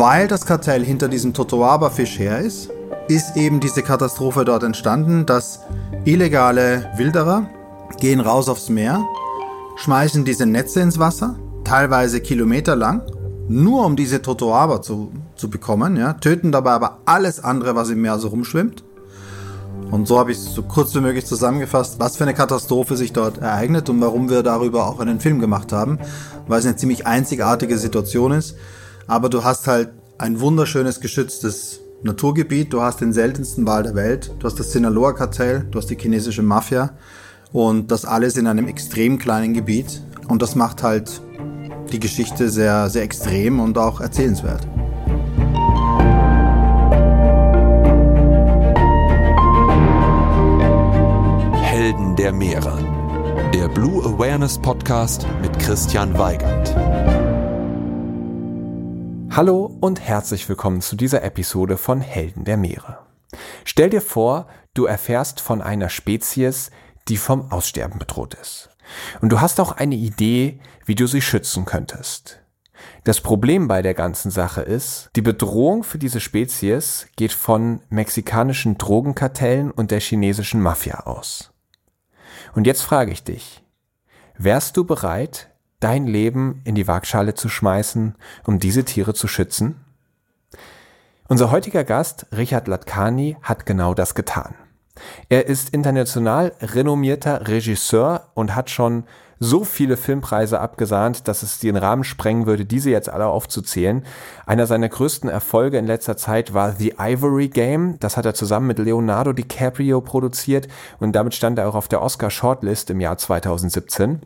weil das Kartell hinter diesem Totoaba-Fisch her ist, ist eben diese Katastrophe dort entstanden, dass illegale Wilderer gehen raus aufs Meer, schmeißen diese Netze ins Wasser, teilweise kilometerlang, nur um diese Totoaba zu, zu bekommen, ja, töten dabei aber alles andere, was im Meer so rumschwimmt. Und so habe ich es so kurz wie möglich zusammengefasst, was für eine Katastrophe sich dort ereignet und warum wir darüber auch einen Film gemacht haben, weil es eine ziemlich einzigartige Situation ist. Aber du hast halt ein wunderschönes geschütztes Naturgebiet, du hast den seltensten Wal der Welt, du hast das Sinaloa-Kartell, du hast die chinesische Mafia und das alles in einem extrem kleinen Gebiet. Und das macht halt die Geschichte sehr, sehr extrem und auch erzählenswert. Helden der Meere. Der Blue Awareness Podcast mit Christian Weigand. Hallo und herzlich willkommen zu dieser Episode von Helden der Meere. Stell dir vor, du erfährst von einer Spezies, die vom Aussterben bedroht ist. Und du hast auch eine Idee, wie du sie schützen könntest. Das Problem bei der ganzen Sache ist, die Bedrohung für diese Spezies geht von mexikanischen Drogenkartellen und der chinesischen Mafia aus. Und jetzt frage ich dich, wärst du bereit, dein Leben in die Waagschale zu schmeißen, um diese Tiere zu schützen? Unser heutiger Gast, Richard Latkani, hat genau das getan. Er ist international renommierter Regisseur und hat schon so viele Filmpreise abgesahnt, dass es den Rahmen sprengen würde, diese jetzt alle aufzuzählen. Einer seiner größten Erfolge in letzter Zeit war The Ivory Game. Das hat er zusammen mit Leonardo DiCaprio produziert und damit stand er auch auf der Oscar Shortlist im Jahr 2017.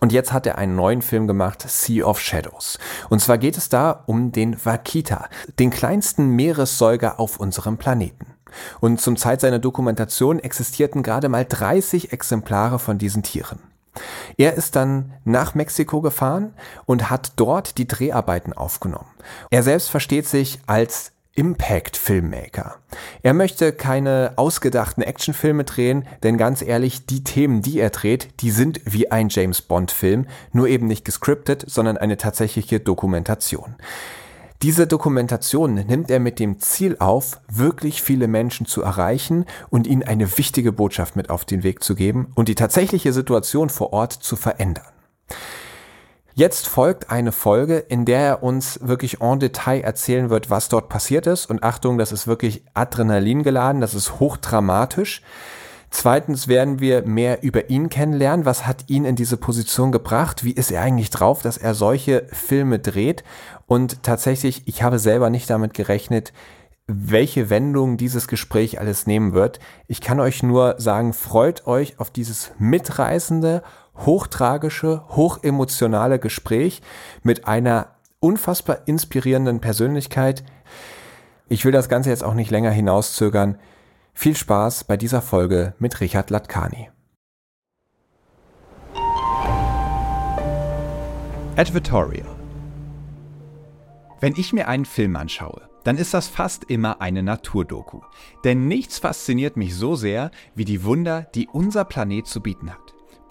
Und jetzt hat er einen neuen Film gemacht, Sea of Shadows. Und zwar geht es da um den Wakita, den kleinsten Meeressäuger auf unserem Planeten. Und zum Zeit seiner Dokumentation existierten gerade mal 30 Exemplare von diesen Tieren. Er ist dann nach Mexiko gefahren und hat dort die Dreharbeiten aufgenommen. Er selbst versteht sich als Impact Filmmaker. Er möchte keine ausgedachten Actionfilme drehen, denn ganz ehrlich, die Themen, die er dreht, die sind wie ein James Bond Film, nur eben nicht gescriptet, sondern eine tatsächliche Dokumentation. Diese Dokumentation nimmt er mit dem Ziel auf, wirklich viele Menschen zu erreichen und ihnen eine wichtige Botschaft mit auf den Weg zu geben und die tatsächliche Situation vor Ort zu verändern. Jetzt folgt eine Folge, in der er uns wirklich en Detail erzählen wird, was dort passiert ist. Und Achtung, das ist wirklich Adrenalin geladen, das ist hochdramatisch. Zweitens werden wir mehr über ihn kennenlernen. Was hat ihn in diese Position gebracht? Wie ist er eigentlich drauf, dass er solche Filme dreht? Und tatsächlich, ich habe selber nicht damit gerechnet, welche Wendung dieses Gespräch alles nehmen wird. Ich kann euch nur sagen, freut euch auf dieses mitreißende, hochtragische, hochemotionale Gespräch mit einer unfassbar inspirierenden Persönlichkeit. Ich will das Ganze jetzt auch nicht länger hinauszögern. Viel Spaß bei dieser Folge mit Richard Latkani. Advertorial Wenn ich mir einen Film anschaue, dann ist das fast immer eine Naturdoku. Denn nichts fasziniert mich so sehr wie die Wunder, die unser Planet zu bieten hat.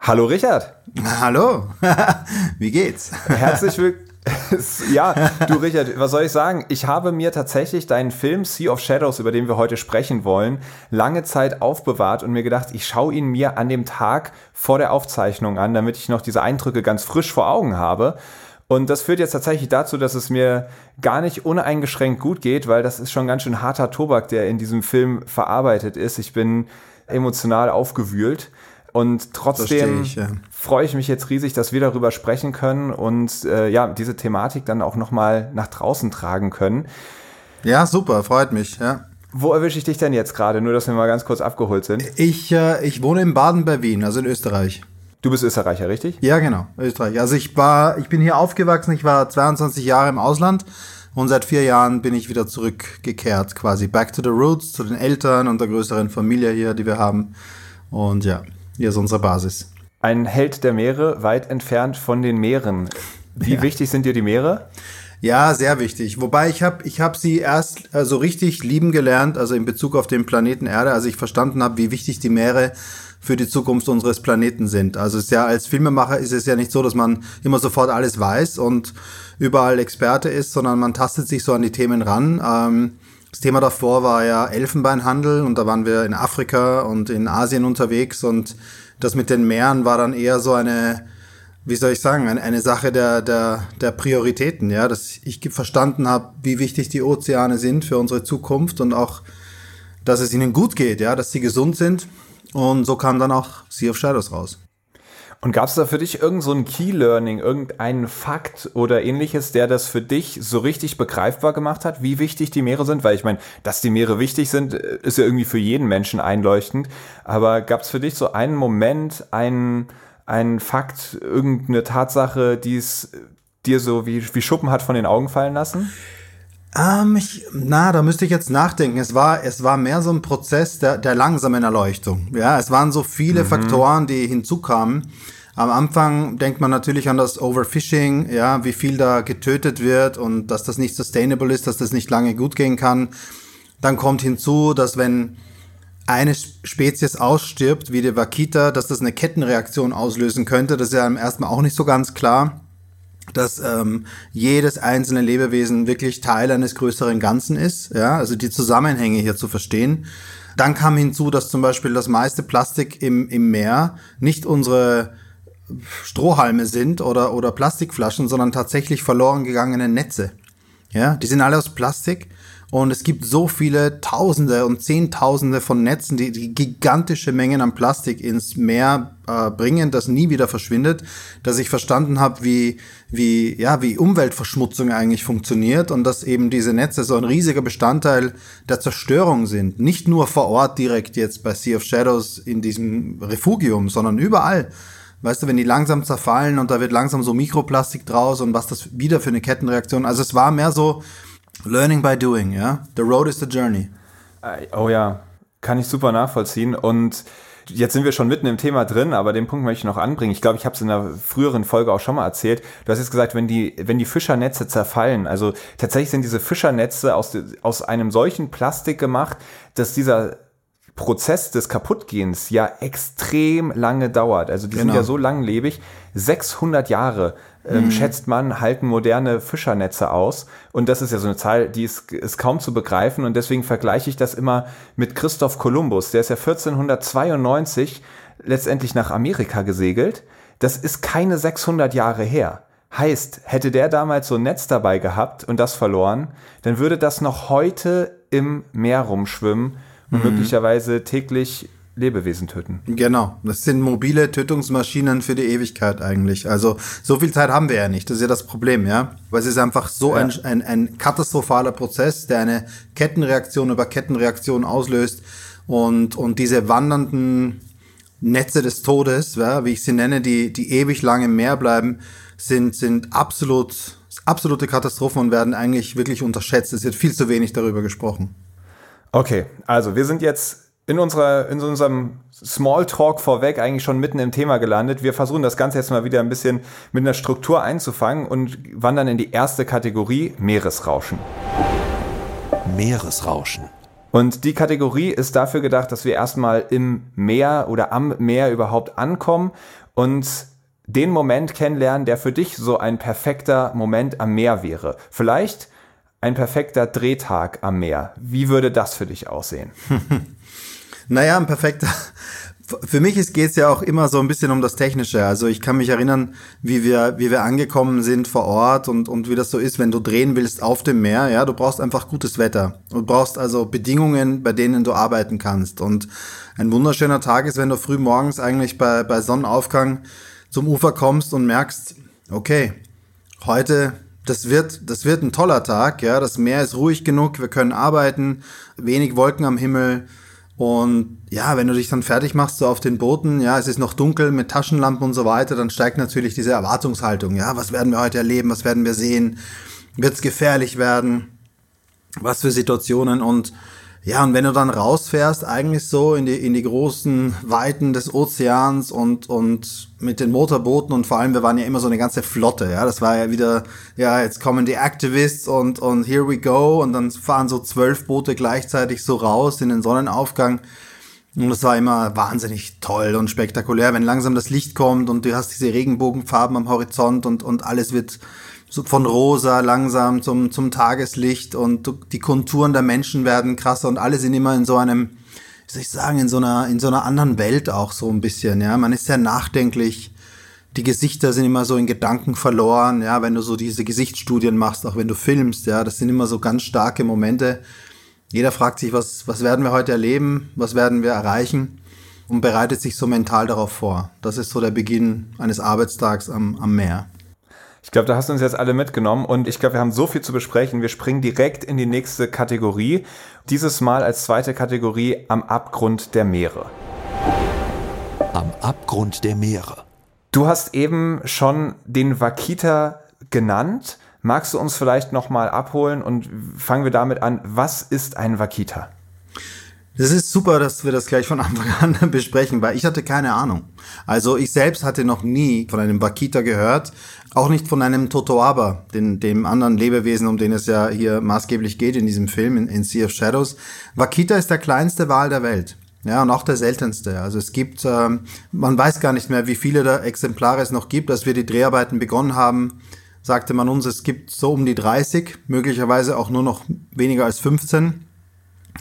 Hallo Richard. Hallo. Wie geht's? Herzlich willkommen. ja, du Richard, was soll ich sagen? Ich habe mir tatsächlich deinen Film Sea of Shadows, über den wir heute sprechen wollen, lange Zeit aufbewahrt und mir gedacht, ich schaue ihn mir an dem Tag vor der Aufzeichnung an, damit ich noch diese Eindrücke ganz frisch vor Augen habe. Und das führt jetzt tatsächlich dazu, dass es mir gar nicht uneingeschränkt gut geht, weil das ist schon ganz schön harter Tobak, der in diesem Film verarbeitet ist. Ich bin emotional aufgewühlt. Und trotzdem ich, ja. freue ich mich jetzt riesig, dass wir darüber sprechen können und äh, ja, diese Thematik dann auch nochmal nach draußen tragen können. Ja, super, freut mich, ja. Wo erwische ich dich denn jetzt gerade? Nur, dass wir mal ganz kurz abgeholt sind. Ich, äh, ich wohne in Baden bei Wien, also in Österreich. Du bist Österreicher, richtig? Ja, genau, Österreich. Also ich war, ich bin hier aufgewachsen, ich war 22 Jahre im Ausland und seit vier Jahren bin ich wieder zurückgekehrt, quasi back to the roots, zu den Eltern und der größeren Familie hier, die wir haben. Und ja, hier ist unsere Basis. Ein Held der Meere, weit entfernt von den Meeren. Wie ja. wichtig sind dir die Meere? Ja, sehr wichtig. Wobei ich habe ich hab sie erst so also richtig lieben gelernt, also in Bezug auf den Planeten Erde, als ich verstanden habe, wie wichtig die Meere für die Zukunft unseres Planeten sind. Also ist ja als Filmemacher ist es ja nicht so, dass man immer sofort alles weiß und überall Experte ist, sondern man tastet sich so an die Themen ran. Ähm, das Thema davor war ja Elfenbeinhandel und da waren wir in Afrika und in Asien unterwegs und das mit den Meeren war dann eher so eine, wie soll ich sagen, eine, eine Sache der, der, der Prioritäten, ja, dass ich verstanden habe, wie wichtig die Ozeane sind für unsere Zukunft und auch, dass es ihnen gut geht, ja, dass sie gesund sind. Und so kam dann auch Sea of Shadows raus. Und gab es da für dich irgend so Key Learning, irgendeinen Fakt oder ähnliches, der das für dich so richtig begreifbar gemacht hat, wie wichtig die Meere sind? Weil ich meine, dass die Meere wichtig sind, äh, ist ja irgendwie für jeden Menschen einleuchtend. Aber gab es für dich so einen Moment, einen, einen Fakt, irgendeine Tatsache, die es dir so wie, wie Schuppen hat von den Augen fallen lassen? Ähm, ich, na, da müsste ich jetzt nachdenken. Es war, es war mehr so ein Prozess der, der langsamen Erleuchtung. Ja, es waren so viele mhm. Faktoren, die hinzukamen. Am Anfang denkt man natürlich an das Overfishing, ja, wie viel da getötet wird und dass das nicht sustainable ist, dass das nicht lange gut gehen kann. Dann kommt hinzu, dass wenn eine Spezies ausstirbt, wie die Wakita, dass das eine Kettenreaktion auslösen könnte. Das ist ja erstmal auch nicht so ganz klar dass ähm, jedes einzelne Lebewesen wirklich Teil eines größeren Ganzen ist, ja, also die Zusammenhänge hier zu verstehen. Dann kam hinzu, dass zum Beispiel das meiste Plastik im, im Meer nicht unsere Strohhalme sind oder, oder Plastikflaschen, sondern tatsächlich verloren gegangene Netze. Ja, die sind alle aus Plastik und es gibt so viele Tausende und Zehntausende von Netzen, die, die gigantische Mengen an Plastik ins Meer äh, bringen, das nie wieder verschwindet, dass ich verstanden habe, wie, wie, ja, wie Umweltverschmutzung eigentlich funktioniert und dass eben diese Netze so ein riesiger Bestandteil der Zerstörung sind. Nicht nur vor Ort direkt jetzt bei Sea of Shadows in diesem Refugium, sondern überall. Weißt du, wenn die langsam zerfallen und da wird langsam so Mikroplastik draus und was das wieder für eine Kettenreaktion. Also es war mehr so Learning by doing, ja. The road is the journey. Äh, oh ja, kann ich super nachvollziehen und Jetzt sind wir schon mitten im Thema drin, aber den Punkt möchte ich noch anbringen. Ich glaube, ich habe es in einer früheren Folge auch schon mal erzählt. Du hast jetzt gesagt, wenn die, wenn die Fischernetze zerfallen, also tatsächlich sind diese Fischernetze aus, aus einem solchen Plastik gemacht, dass dieser Prozess des Kaputtgehens ja extrem lange dauert. Also die genau. sind ja so langlebig. 600 Jahre ähm, mhm. schätzt man, halten moderne Fischernetze aus. Und das ist ja so eine Zahl, die ist, ist kaum zu begreifen. Und deswegen vergleiche ich das immer mit Christoph Kolumbus. Der ist ja 1492 letztendlich nach Amerika gesegelt. Das ist keine 600 Jahre her. Heißt, hätte der damals so ein Netz dabei gehabt und das verloren, dann würde das noch heute im Meer rumschwimmen und mhm. möglicherweise täglich Lebewesen töten. Genau, das sind mobile Tötungsmaschinen für die Ewigkeit eigentlich. Also so viel Zeit haben wir ja nicht, das ist ja das Problem, ja. Weil es ist einfach so ja. ein, ein, ein katastrophaler Prozess, der eine Kettenreaktion über Kettenreaktion auslöst und, und diese wandernden Netze des Todes, ja, wie ich sie nenne, die, die ewig lang im Meer bleiben, sind, sind absolut, absolute Katastrophen und werden eigentlich wirklich unterschätzt. Es wird viel zu wenig darüber gesprochen. Okay, also wir sind jetzt in, unserer, in unserem Smalltalk vorweg eigentlich schon mitten im Thema gelandet. Wir versuchen das Ganze jetzt mal wieder ein bisschen mit einer Struktur einzufangen und wandern in die erste Kategorie Meeresrauschen. Meeresrauschen. Und die Kategorie ist dafür gedacht, dass wir erstmal im Meer oder am Meer überhaupt ankommen und den Moment kennenlernen, der für dich so ein perfekter Moment am Meer wäre. Vielleicht ein perfekter Drehtag am Meer. Wie würde das für dich aussehen? naja, ein perfekter. Für mich geht es ja auch immer so ein bisschen um das Technische. Also ich kann mich erinnern, wie wir, wie wir angekommen sind vor Ort und, und wie das so ist, wenn du drehen willst auf dem Meer. Ja, du brauchst einfach gutes Wetter. Du brauchst also Bedingungen, bei denen du arbeiten kannst. Und ein wunderschöner Tag ist, wenn du früh morgens eigentlich bei, bei Sonnenaufgang zum Ufer kommst und merkst, okay, heute das wird, das wird ein toller Tag, ja. Das Meer ist ruhig genug, wir können arbeiten, wenig Wolken am Himmel. Und ja, wenn du dich dann fertig machst, so auf den Booten, ja, es ist noch dunkel mit Taschenlampen und so weiter, dann steigt natürlich diese Erwartungshaltung. Ja, was werden wir heute erleben? Was werden wir sehen? Wird es gefährlich werden? Was für Situationen? Und ja, und wenn du dann rausfährst, eigentlich so in die, in die großen Weiten des Ozeans und, und mit den Motorbooten und vor allem, wir waren ja immer so eine ganze Flotte, ja, das war ja wieder, ja, jetzt kommen die Activists und, und here we go und dann fahren so zwölf Boote gleichzeitig so raus in den Sonnenaufgang. Und das war immer wahnsinnig toll und spektakulär, wenn langsam das Licht kommt und du hast diese Regenbogenfarben am Horizont und, und alles wird von rosa langsam zum, zum Tageslicht und die Konturen der Menschen werden krasser und alle sind immer in so einem, wie soll ich sagen, in so einer, in so einer anderen Welt auch so ein bisschen, ja. Man ist sehr nachdenklich. Die Gesichter sind immer so in Gedanken verloren, ja, wenn du so diese Gesichtsstudien machst, auch wenn du filmst, ja, das sind immer so ganz starke Momente. Jeder fragt sich, was, was werden wir heute erleben? Was werden wir erreichen? Und bereitet sich so mental darauf vor. Das ist so der Beginn eines Arbeitstags am, am Meer. Ich glaube, da hast du uns jetzt alle mitgenommen und ich glaube, wir haben so viel zu besprechen. Wir springen direkt in die nächste Kategorie. Dieses Mal als zweite Kategorie am Abgrund der Meere. Am Abgrund der Meere. Du hast eben schon den Wakita genannt. Magst du uns vielleicht nochmal abholen und fangen wir damit an, was ist ein Wakita? Das ist super, dass wir das gleich von Anfang an besprechen, weil ich hatte keine Ahnung. Also ich selbst hatte noch nie von einem Wakita gehört, auch nicht von einem Totoaba, den, dem anderen Lebewesen, um den es ja hier maßgeblich geht in diesem Film, in, in Sea of Shadows. Wakita ist der kleinste Wal der Welt. Ja, und auch der seltenste. Also es gibt, ähm, man weiß gar nicht mehr, wie viele der Exemplare es noch gibt. Als wir die Dreharbeiten begonnen haben, sagte man uns, es gibt so um die 30, möglicherweise auch nur noch weniger als 15.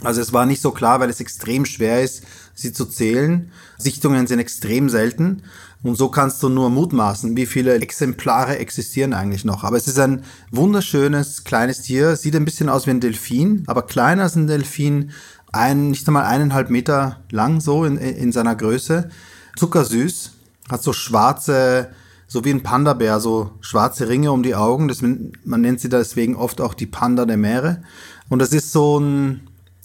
Also es war nicht so klar, weil es extrem schwer ist, sie zu zählen. Sichtungen sind extrem selten. Und so kannst du nur mutmaßen, wie viele Exemplare existieren eigentlich noch. Aber es ist ein wunderschönes kleines Tier, sieht ein bisschen aus wie ein Delfin, aber kleiner als ein Delfin, ein, nicht einmal eineinhalb Meter lang so in, in seiner Größe. Zuckersüß, hat so schwarze, so wie ein Panda-Bär, so schwarze Ringe um die Augen. Das, man nennt sie deswegen oft auch die Panda der Meere. Und das ist so ein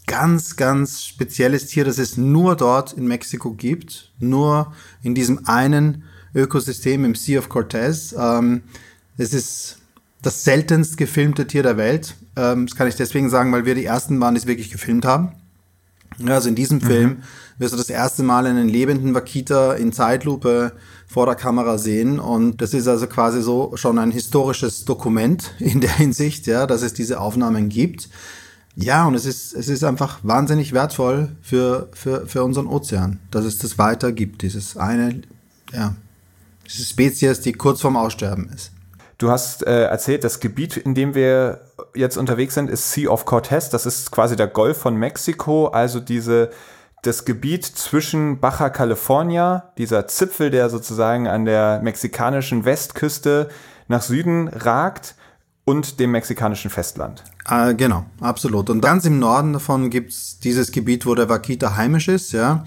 ganz, ganz spezielles Tier, das es nur dort in Mexiko gibt, nur in diesem einen Ökosystem im Sea of Cortez. Ähm, es ist das seltenst gefilmte Tier der Welt. Ähm, das kann ich deswegen sagen, weil wir die ersten waren, die es wirklich gefilmt haben. Also in diesem mhm. Film wirst du das erste Mal einen lebenden Wakita in Zeitlupe vor der Kamera sehen und das ist also quasi so schon ein historisches Dokument in der Hinsicht, ja, dass es diese Aufnahmen gibt. Ja, und es ist, es ist einfach wahnsinnig wertvoll für, für, für unseren Ozean, dass es das weiter gibt. Dieses eine, ja, diese Spezies, die kurz vorm Aussterben ist. Du hast äh, erzählt, das Gebiet, in dem wir jetzt unterwegs sind, ist Sea of Cortez. Das ist quasi der Golf von Mexiko, also diese das Gebiet zwischen Baja California, dieser Zipfel, der sozusagen an der mexikanischen Westküste nach Süden ragt, und dem mexikanischen Festland. Äh, genau, absolut. Und ganz im Norden davon gibt's dieses Gebiet, wo der Wakita heimisch ist, ja.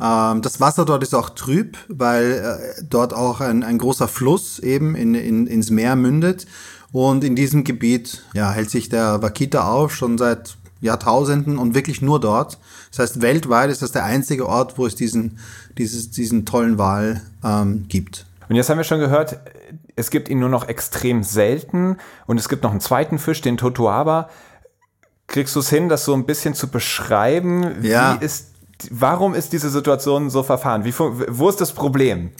Ähm, das Wasser dort ist auch trüb, weil äh, dort auch ein, ein großer Fluss eben in, in, ins Meer mündet. Und in diesem Gebiet ja, hält sich der Wakita auf, schon seit Jahrtausenden und wirklich nur dort. Das heißt, weltweit ist das der einzige Ort, wo es diesen, dieses, diesen tollen Wal ähm, gibt. Und jetzt haben wir schon gehört, es gibt ihn nur noch extrem selten und es gibt noch einen zweiten Fisch, den Totoaba. Kriegst du es hin, das so ein bisschen zu beschreiben? Ja. Wie ist, warum ist diese Situation so verfahren? Wie, wo ist das Problem?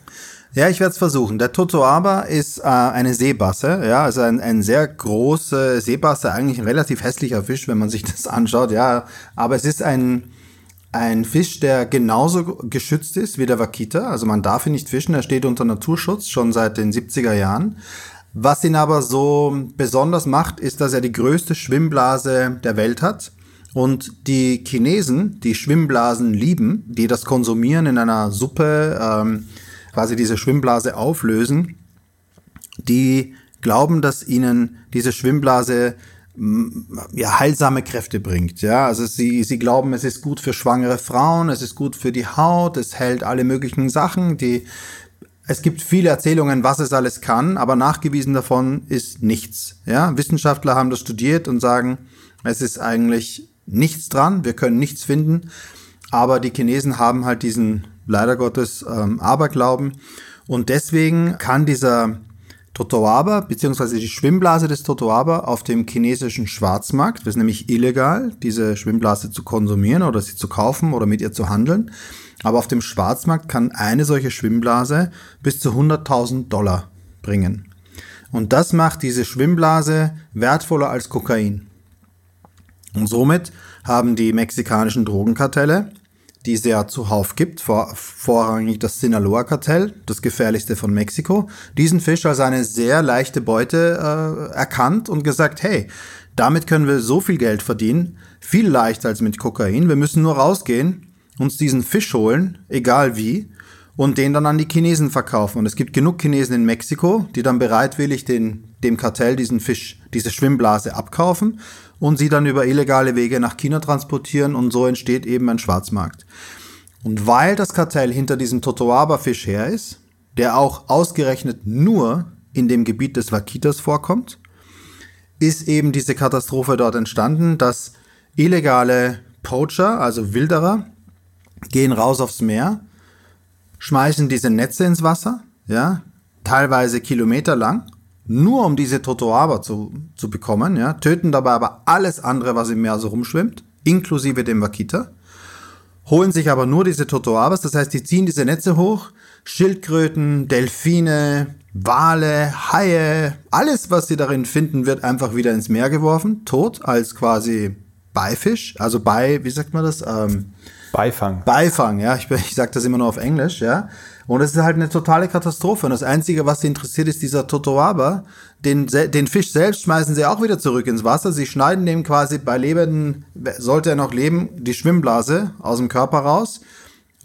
Ja, ich werde es versuchen. Der Totoaba ist äh, eine Seebasse, ja, also ein, ein sehr große Seebasse, eigentlich ein relativ hässlicher Fisch, wenn man sich das anschaut, ja. Aber es ist ein ein Fisch, der genauso geschützt ist wie der Wakita. Also man darf ihn nicht fischen, er steht unter Naturschutz schon seit den 70er Jahren. Was ihn aber so besonders macht, ist, dass er die größte Schwimmblase der Welt hat. Und die Chinesen, die Schwimmblasen lieben, die das konsumieren in einer Suppe, ähm, quasi diese Schwimmblase auflösen, die glauben, dass ihnen diese Schwimmblase ja, heilsame Kräfte bringt. Ja, also sie, sie glauben, es ist gut für schwangere Frauen, es ist gut für die Haut, es hält alle möglichen Sachen, die, es gibt viele Erzählungen, was es alles kann, aber nachgewiesen davon ist nichts. Ja, Wissenschaftler haben das studiert und sagen, es ist eigentlich nichts dran, wir können nichts finden, aber die Chinesen haben halt diesen, leider Gottes, ähm, Aberglauben und deswegen kann dieser Totoaba beziehungsweise die Schwimmblase des Totoaba auf dem chinesischen Schwarzmarkt. Das ist nämlich illegal, diese Schwimmblase zu konsumieren oder sie zu kaufen oder mit ihr zu handeln. Aber auf dem Schwarzmarkt kann eine solche Schwimmblase bis zu 100.000 Dollar bringen. Und das macht diese Schwimmblase wertvoller als Kokain. Und somit haben die mexikanischen Drogenkartelle die es ja zuhauf gibt, vor, vorrangig das Sinaloa-Kartell, das gefährlichste von Mexiko, diesen Fisch als eine sehr leichte Beute äh, erkannt und gesagt, hey, damit können wir so viel Geld verdienen, viel leichter als mit Kokain. Wir müssen nur rausgehen, uns diesen Fisch holen, egal wie, und den dann an die Chinesen verkaufen. Und es gibt genug Chinesen in Mexiko, die dann bereitwillig den, dem Kartell diesen Fisch, diese Schwimmblase abkaufen und sie dann über illegale Wege nach China transportieren und so entsteht eben ein Schwarzmarkt. Und weil das Kartell hinter diesem Totoaba-Fisch her ist, der auch ausgerechnet nur in dem Gebiet des Wakitas vorkommt, ist eben diese Katastrophe dort entstanden, dass illegale Poacher, also Wilderer, gehen raus aufs Meer, schmeißen diese Netze ins Wasser, ja, teilweise kilometerlang, nur um diese Totoaba zu, zu bekommen, ja, töten dabei aber alles andere, was im Meer so rumschwimmt, inklusive dem Wakita, holen sich aber nur diese Totoabas, das heißt, die ziehen diese Netze hoch, Schildkröten, Delfine, Wale, Haie, alles, was sie darin finden, wird einfach wieder ins Meer geworfen, tot, als quasi Beifisch, also bei, wie sagt man das? Ähm, Beifang. Beifang, ja, ich, ich sage das immer nur auf Englisch, ja. Und es ist halt eine totale Katastrophe. Und das Einzige, was sie interessiert, ist dieser Totoaba. Den, den Fisch selbst schmeißen sie auch wieder zurück ins Wasser. Sie schneiden dem quasi bei Lebenden, sollte er noch leben, die Schwimmblase aus dem Körper raus.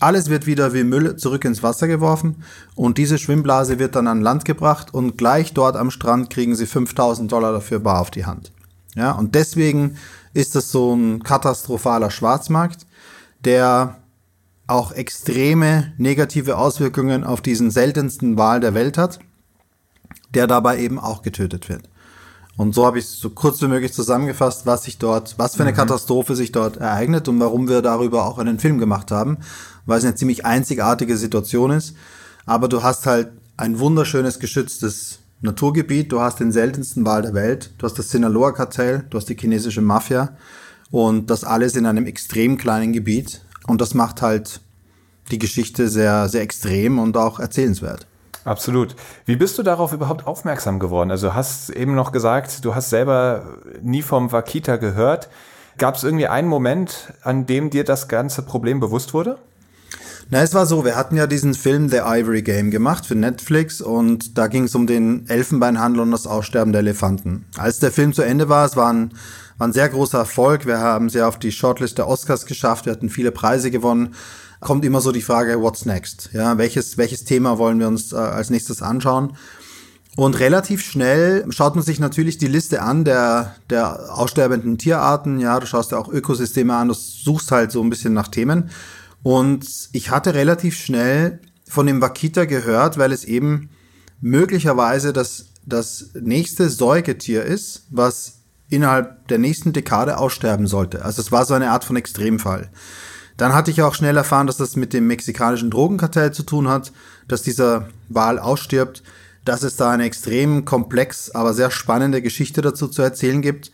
Alles wird wieder wie Müll zurück ins Wasser geworfen. Und diese Schwimmblase wird dann an Land gebracht. Und gleich dort am Strand kriegen sie 5000 Dollar dafür bar auf die Hand. Ja, und deswegen ist das so ein katastrophaler Schwarzmarkt, der auch extreme negative Auswirkungen auf diesen seltensten Wal der Welt hat, der dabei eben auch getötet wird. Und so habe ich so kurz wie möglich zusammengefasst, was sich dort, was für eine mhm. Katastrophe sich dort ereignet und warum wir darüber auch einen Film gemacht haben, weil es eine ziemlich einzigartige Situation ist. Aber du hast halt ein wunderschönes geschütztes Naturgebiet, du hast den seltensten Wal der Welt, du hast das Sinaloa-Kartell, du hast die chinesische Mafia und das alles in einem extrem kleinen Gebiet. Und das macht halt die Geschichte sehr, sehr extrem und auch erzählenswert. Absolut. Wie bist du darauf überhaupt aufmerksam geworden? Also hast eben noch gesagt, du hast selber nie vom Wakita gehört. Gab es irgendwie einen Moment, an dem dir das ganze Problem bewusst wurde? Na, es war so, wir hatten ja diesen Film The Ivory Game gemacht für Netflix und da ging es um den Elfenbeinhandel und das Aussterben der Elefanten. Als der Film zu Ende war, es war ein war ein sehr großer Erfolg. Wir haben sie auf die Shortlist der Oscars geschafft. Wir hatten viele Preise gewonnen. Kommt immer so die Frage, what's next? Ja, welches, welches Thema wollen wir uns äh, als nächstes anschauen? Und relativ schnell schaut man sich natürlich die Liste an der, der aussterbenden Tierarten. Ja, du schaust ja auch Ökosysteme an, du suchst halt so ein bisschen nach Themen. Und ich hatte relativ schnell von dem Wakita gehört, weil es eben möglicherweise das, das nächste Säugetier ist, was innerhalb der nächsten Dekade aussterben sollte. Also es war so eine Art von Extremfall. Dann hatte ich auch schnell erfahren, dass das mit dem mexikanischen Drogenkartell zu tun hat, dass dieser Wal ausstirbt, dass es da eine extrem komplex, aber sehr spannende Geschichte dazu zu erzählen gibt.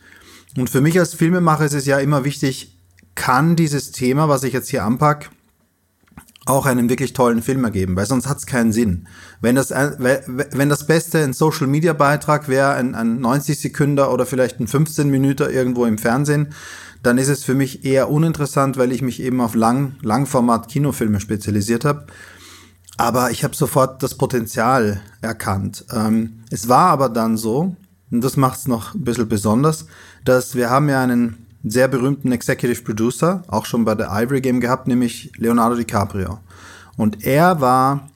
Und für mich als Filmemacher ist es ja immer wichtig, kann dieses Thema, was ich jetzt hier anpack, auch einen wirklich tollen Film ergeben, weil sonst hat es keinen Sinn. Wenn das, wenn das Beste ein Social-Media-Beitrag wäre, ein, ein 90 Sekünder oder vielleicht ein 15 Minuten irgendwo im Fernsehen, dann ist es für mich eher uninteressant, weil ich mich eben auf Lang, Langformat-Kinofilme spezialisiert habe. Aber ich habe sofort das Potenzial erkannt. Ähm, es war aber dann so, und das macht es noch ein bisschen besonders, dass wir haben ja einen sehr berühmten Executive Producer, auch schon bei der Ivory Game gehabt, nämlich Leonardo DiCaprio. Und er war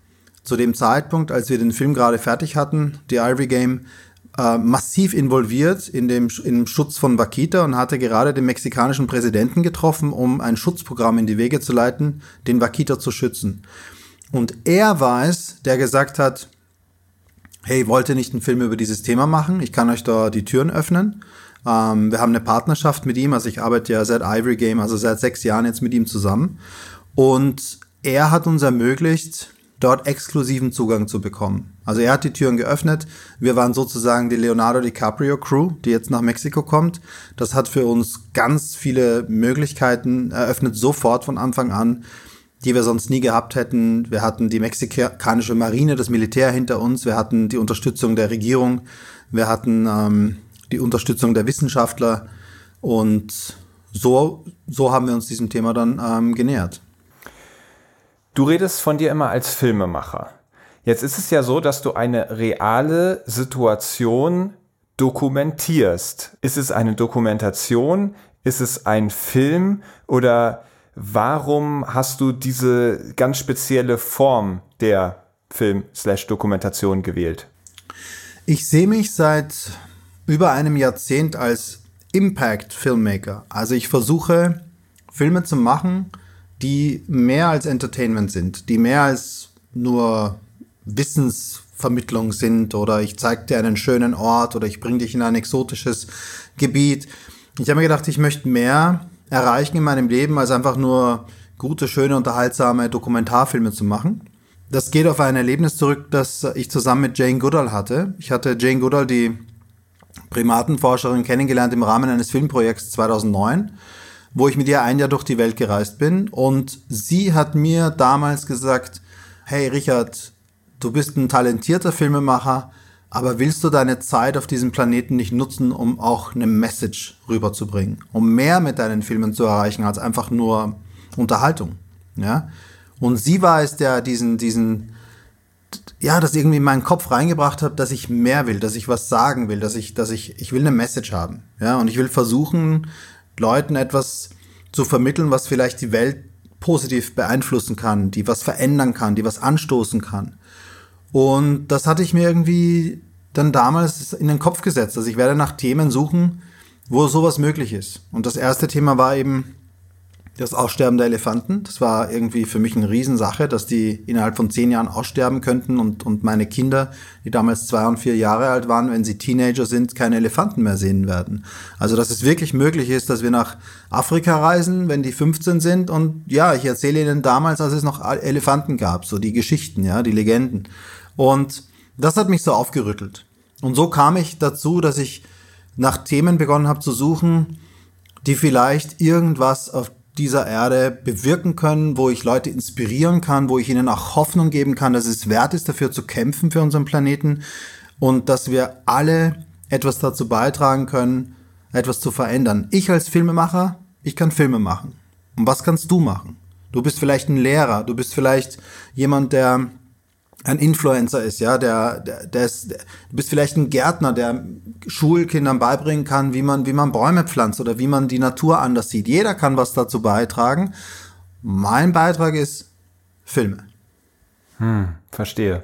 zu dem Zeitpunkt, als wir den Film gerade fertig hatten, die Ivory Game, äh, massiv involviert in dem, dem Schutz von Vaquita und hatte gerade den mexikanischen Präsidenten getroffen, um ein Schutzprogramm in die Wege zu leiten, den Vaquita zu schützen. Und er war es, der gesagt hat, hey, wollt ihr nicht einen Film über dieses Thema machen? Ich kann euch da die Türen öffnen. Ähm, wir haben eine Partnerschaft mit ihm, also ich arbeite ja seit Ivory Game, also seit sechs Jahren jetzt mit ihm zusammen. Und er hat uns ermöglicht, dort exklusiven Zugang zu bekommen. Also er hat die Türen geöffnet. Wir waren sozusagen die Leonardo DiCaprio Crew, die jetzt nach Mexiko kommt. Das hat für uns ganz viele Möglichkeiten eröffnet, sofort von Anfang an, die wir sonst nie gehabt hätten. Wir hatten die mexikanische Marine, das Militär hinter uns. Wir hatten die Unterstützung der Regierung. Wir hatten ähm, die Unterstützung der Wissenschaftler und so, so haben wir uns diesem Thema dann ähm, genähert. Du redest von dir immer als Filmemacher. Jetzt ist es ja so, dass du eine reale Situation dokumentierst. Ist es eine Dokumentation? Ist es ein Film? Oder warum hast du diese ganz spezielle Form der Film-Dokumentation gewählt? Ich sehe mich seit über einem Jahrzehnt als Impact Filmmaker. Also ich versuche Filme zu machen, die mehr als Entertainment sind, die mehr als nur Wissensvermittlung sind oder ich zeige dir einen schönen Ort oder ich bringe dich in ein exotisches Gebiet. Ich habe mir gedacht, ich möchte mehr erreichen in meinem Leben, als einfach nur gute, schöne, unterhaltsame Dokumentarfilme zu machen. Das geht auf ein Erlebnis zurück, das ich zusammen mit Jane Goodall hatte. Ich hatte Jane Goodall, die Primatenforscherin kennengelernt im Rahmen eines Filmprojekts 2009, wo ich mit ihr ein Jahr durch die Welt gereist bin. Und sie hat mir damals gesagt, hey Richard, du bist ein talentierter Filmemacher, aber willst du deine Zeit auf diesem Planeten nicht nutzen, um auch eine Message rüberzubringen, um mehr mit deinen Filmen zu erreichen als einfach nur Unterhaltung, ja? Und sie war es, der diesen, diesen ja, das irgendwie in meinen Kopf reingebracht habe, dass ich mehr will, dass ich was sagen will, dass ich, dass ich, ich will eine Message haben. Ja, und ich will versuchen, Leuten etwas zu vermitteln, was vielleicht die Welt positiv beeinflussen kann, die was verändern kann, die was anstoßen kann. Und das hatte ich mir irgendwie dann damals in den Kopf gesetzt. Also ich werde nach Themen suchen, wo sowas möglich ist. Und das erste Thema war eben das Aussterben der Elefanten. Das war irgendwie für mich eine Riesensache, dass die innerhalb von zehn Jahren aussterben könnten und, und meine Kinder, die damals zwei und vier Jahre alt waren, wenn sie Teenager sind, keine Elefanten mehr sehen werden. Also, dass es wirklich möglich ist, dass wir nach Afrika reisen, wenn die 15 sind und ja, ich erzähle ihnen damals, als es noch Elefanten gab, so die Geschichten, ja, die Legenden. Und das hat mich so aufgerüttelt. Und so kam ich dazu, dass ich nach Themen begonnen habe zu suchen, die vielleicht irgendwas auf dieser Erde bewirken können, wo ich Leute inspirieren kann, wo ich ihnen auch Hoffnung geben kann, dass es wert ist, dafür zu kämpfen für unseren Planeten und dass wir alle etwas dazu beitragen können, etwas zu verändern. Ich als Filmemacher, ich kann Filme machen. Und was kannst du machen? Du bist vielleicht ein Lehrer, du bist vielleicht jemand, der ein Influencer ist, ja, der, der, der ist, du bist vielleicht ein Gärtner, der Schulkindern beibringen kann, wie man, wie man Bäume pflanzt oder wie man die Natur anders sieht. Jeder kann was dazu beitragen. Mein Beitrag ist Filme. Hm, verstehe.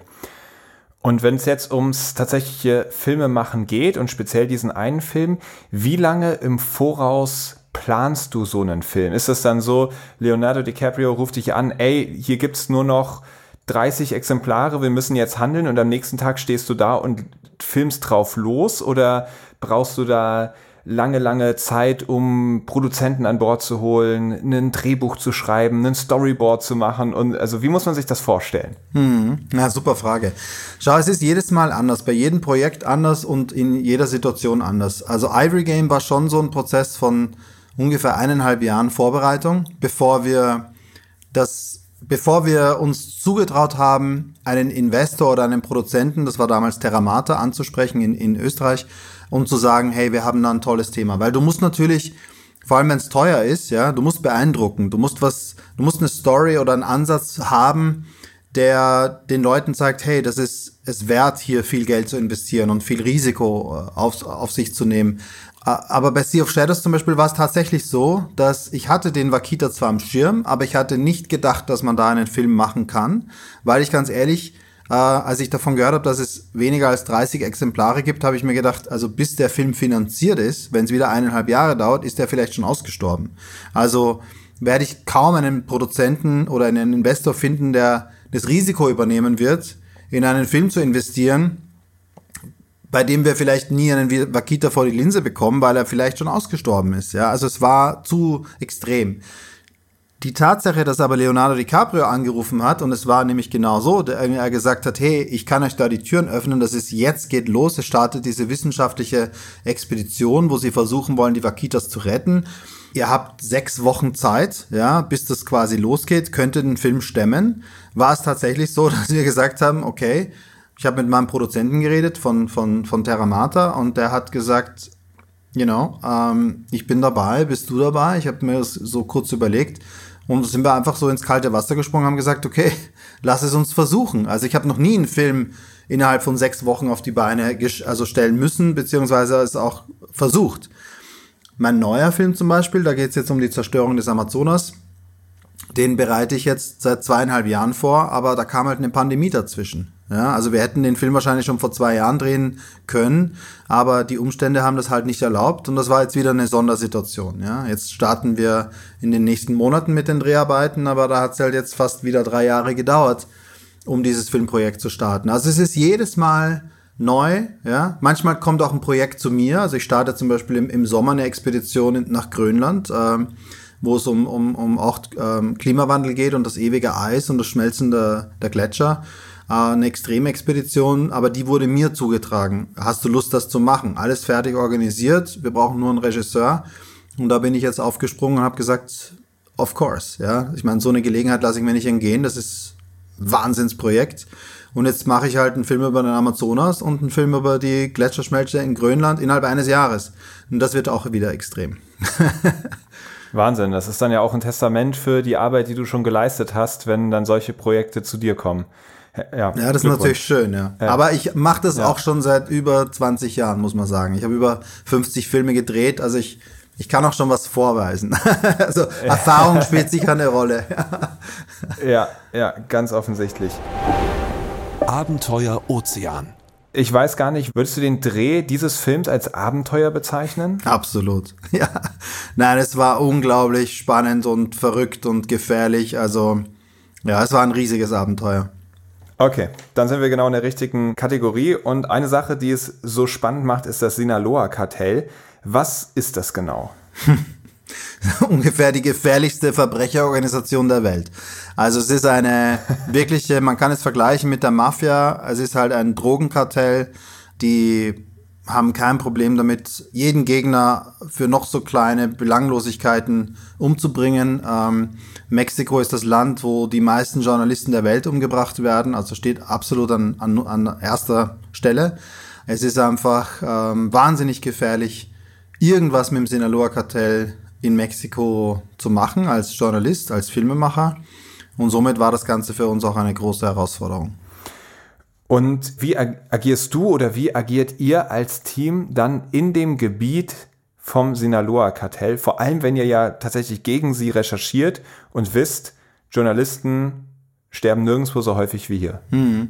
Und wenn es jetzt ums tatsächliche Filmemachen geht und speziell diesen einen Film, wie lange im Voraus planst du so einen Film? Ist es dann so, Leonardo DiCaprio ruft dich an, ey, hier gibt's nur noch 30 Exemplare, wir müssen jetzt handeln und am nächsten Tag stehst du da und filmst drauf los oder brauchst du da lange, lange Zeit, um Produzenten an Bord zu holen, ein Drehbuch zu schreiben, ein Storyboard zu machen und also wie muss man sich das vorstellen? Hm, na, super Frage. Schau, es ist jedes Mal anders, bei jedem Projekt anders und in jeder Situation anders. Also Ivory Game war schon so ein Prozess von ungefähr eineinhalb Jahren Vorbereitung, bevor wir das bevor wir uns zugetraut haben, einen Investor oder einen Produzenten, das war damals Terramata, anzusprechen in, in Österreich und zu sagen, hey, wir haben da ein tolles Thema. Weil du musst natürlich, vor allem wenn es teuer ist, ja, du musst beeindrucken, du musst was, du musst eine Story oder einen Ansatz haben, der den Leuten sagt, hey, das ist es wert, hier viel Geld zu investieren und viel Risiko äh, auf, auf sich zu nehmen. Aber bei Sea of Shadows zum Beispiel war es tatsächlich so, dass ich hatte den Wakita zwar am Schirm, aber ich hatte nicht gedacht, dass man da einen Film machen kann, weil ich ganz ehrlich, äh, als ich davon gehört habe, dass es weniger als 30 Exemplare gibt, habe ich mir gedacht, also bis der Film finanziert ist, wenn es wieder eineinhalb Jahre dauert, ist der vielleicht schon ausgestorben. Also werde ich kaum einen Produzenten oder einen Investor finden, der das Risiko übernehmen wird, in einen Film zu investieren, bei dem wir vielleicht nie einen Wakita vor die Linse bekommen, weil er vielleicht schon ausgestorben ist. Ja, also es war zu extrem. Die Tatsache, dass aber Leonardo DiCaprio angerufen hat, und es war nämlich genau so, der er gesagt hat, hey, ich kann euch da die Türen öffnen, das ist jetzt geht los, es startet diese wissenschaftliche Expedition, wo sie versuchen wollen, die Wakitas zu retten. Ihr habt sechs Wochen Zeit, ja, bis das quasi losgeht, könnt den Film stemmen. War es tatsächlich so, dass wir gesagt haben, okay, ich habe mit meinem Produzenten geredet von, von, von Terramata und der hat gesagt, you know, ähm, ich bin dabei, bist du dabei? Ich habe mir das so kurz überlegt und sind wir einfach so ins kalte Wasser gesprungen, haben gesagt, okay, lass es uns versuchen. Also ich habe noch nie einen Film innerhalb von sechs Wochen auf die Beine also stellen müssen, beziehungsweise es auch versucht. Mein neuer Film zum Beispiel, da geht es jetzt um die Zerstörung des Amazonas. Den bereite ich jetzt seit zweieinhalb Jahren vor, aber da kam halt eine Pandemie dazwischen. Ja, also wir hätten den Film wahrscheinlich schon vor zwei Jahren drehen können, aber die Umstände haben das halt nicht erlaubt und das war jetzt wieder eine Sondersituation. Ja, jetzt starten wir in den nächsten Monaten mit den Dreharbeiten, aber da hat es halt jetzt fast wieder drei Jahre gedauert, um dieses Filmprojekt zu starten. Also es ist jedes Mal neu. Ja, manchmal kommt auch ein Projekt zu mir. Also ich starte zum Beispiel im, im Sommer eine Expedition nach Grönland. Ähm, wo es um, um, um auch ähm, Klimawandel geht und das ewige Eis und das Schmelzen der, der Gletscher äh, eine Extremexpedition, aber die wurde mir zugetragen. Hast du Lust, das zu machen? Alles fertig organisiert, wir brauchen nur einen Regisseur. Und da bin ich jetzt aufgesprungen und habe gesagt, of course, ja. Ich meine, so eine Gelegenheit lasse ich mir nicht entgehen, das ist ein Wahnsinnsprojekt. Und jetzt mache ich halt einen Film über den Amazonas und einen Film über die Gletscherschmelze in Grönland innerhalb eines Jahres. Und das wird auch wieder extrem. Wahnsinn, das ist dann ja auch ein Testament für die Arbeit, die du schon geleistet hast, wenn dann solche Projekte zu dir kommen. Ja, ja das ist natürlich schön, ja. ja. Aber ich mache das ja. auch schon seit über 20 Jahren, muss man sagen. Ich habe über 50 Filme gedreht, also ich, ich kann auch schon was vorweisen. also Erfahrung spielt sicher eine Rolle. ja, ja, ganz offensichtlich. Abenteuer Ozean. Ich weiß gar nicht, würdest du den Dreh dieses Films als Abenteuer bezeichnen? Absolut. Ja. Nein, es war unglaublich spannend und verrückt und gefährlich. Also, ja, es war ein riesiges Abenteuer. Okay, dann sind wir genau in der richtigen Kategorie. Und eine Sache, die es so spannend macht, ist das Sinaloa-Kartell. Was ist das genau? Ungefähr die gefährlichste Verbrecherorganisation der Welt. Also es ist eine wirkliche, man kann es vergleichen mit der Mafia. Es ist halt ein Drogenkartell, die haben kein Problem damit, jeden Gegner für noch so kleine Belanglosigkeiten umzubringen. Ähm, Mexiko ist das Land, wo die meisten Journalisten der Welt umgebracht werden, also steht absolut an, an, an erster Stelle. Es ist einfach ähm, wahnsinnig gefährlich, irgendwas mit dem Sinaloa-Kartell in Mexiko zu machen, als Journalist, als Filmemacher. Und somit war das Ganze für uns auch eine große Herausforderung. Und wie agierst du oder wie agiert ihr als Team dann in dem Gebiet vom Sinaloa-Kartell? Vor allem, wenn ihr ja tatsächlich gegen sie recherchiert und wisst, Journalisten sterben nirgendwo so häufig wie hier. Hm.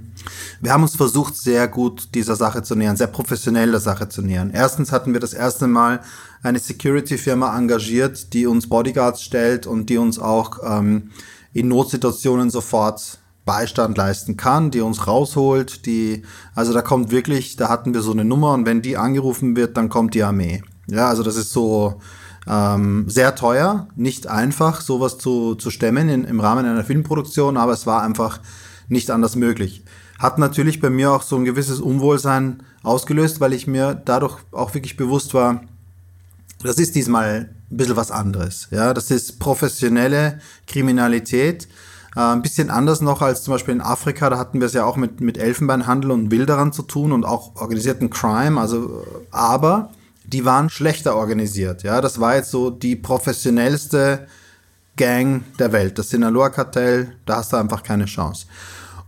Wir haben uns versucht, sehr gut dieser Sache zu nähern, sehr professionell der Sache zu nähern. Erstens hatten wir das erste Mal eine Security-Firma engagiert, die uns Bodyguards stellt und die uns auch ähm, in Notsituationen sofort Beistand leisten kann, die uns rausholt, die, also da kommt wirklich, da hatten wir so eine Nummer und wenn die angerufen wird, dann kommt die Armee. Ja, also das ist so ähm, sehr teuer, nicht einfach, sowas zu, zu stemmen in, im Rahmen einer Filmproduktion, aber es war einfach nicht anders möglich. Hat natürlich bei mir auch so ein gewisses Unwohlsein ausgelöst, weil ich mir dadurch auch wirklich bewusst war, das ist diesmal ein bisschen was anderes. Ja, das ist professionelle Kriminalität Äh, ein bisschen anders noch als zum Beispiel in Afrika, da hatten wir es ja auch mit, mit Elfenbeinhandel und Wilderern zu tun und auch organisierten Crime, also aber die waren schlechter organisiert. Ja, das war jetzt so die professionellste Gang der Welt. Das Sinaloa-Kartell, da hast du einfach keine Chance.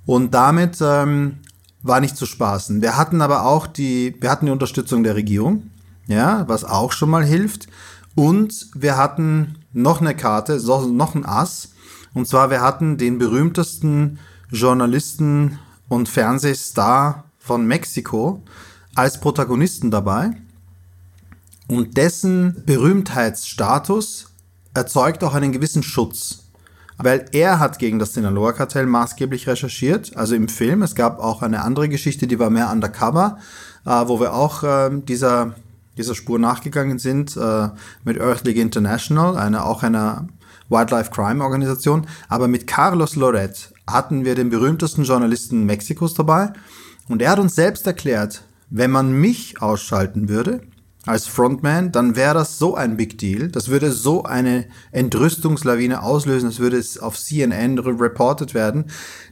Und damit ähm, war nicht zu spaßen. Wir hatten aber auch die, wir hatten die Unterstützung der Regierung, ja, was auch schon mal hilft. Und wir hatten noch eine Karte, noch ein Ass. Und zwar, wir hatten den berühmtesten Journalisten und Fernsehstar von Mexiko als Protagonisten dabei. Und dessen Berühmtheitsstatus erzeugt auch einen gewissen Schutz. Weil er hat gegen das Sinaloa-Kartell maßgeblich recherchiert, also im Film. Es gab auch eine andere Geschichte, die war mehr undercover, äh, wo wir auch äh, dieser, dieser Spur nachgegangen sind äh, mit Earth League International, eine, auch einer Wildlife Crime Organisation. Aber mit Carlos Loret hatten wir den berühmtesten Journalisten Mexikos dabei. Und er hat uns selbst erklärt, wenn man mich ausschalten würde, als Frontman, dann wäre das so ein Big Deal. Das würde so eine Entrüstungslawine auslösen. Das würde es auf CNN reported werden,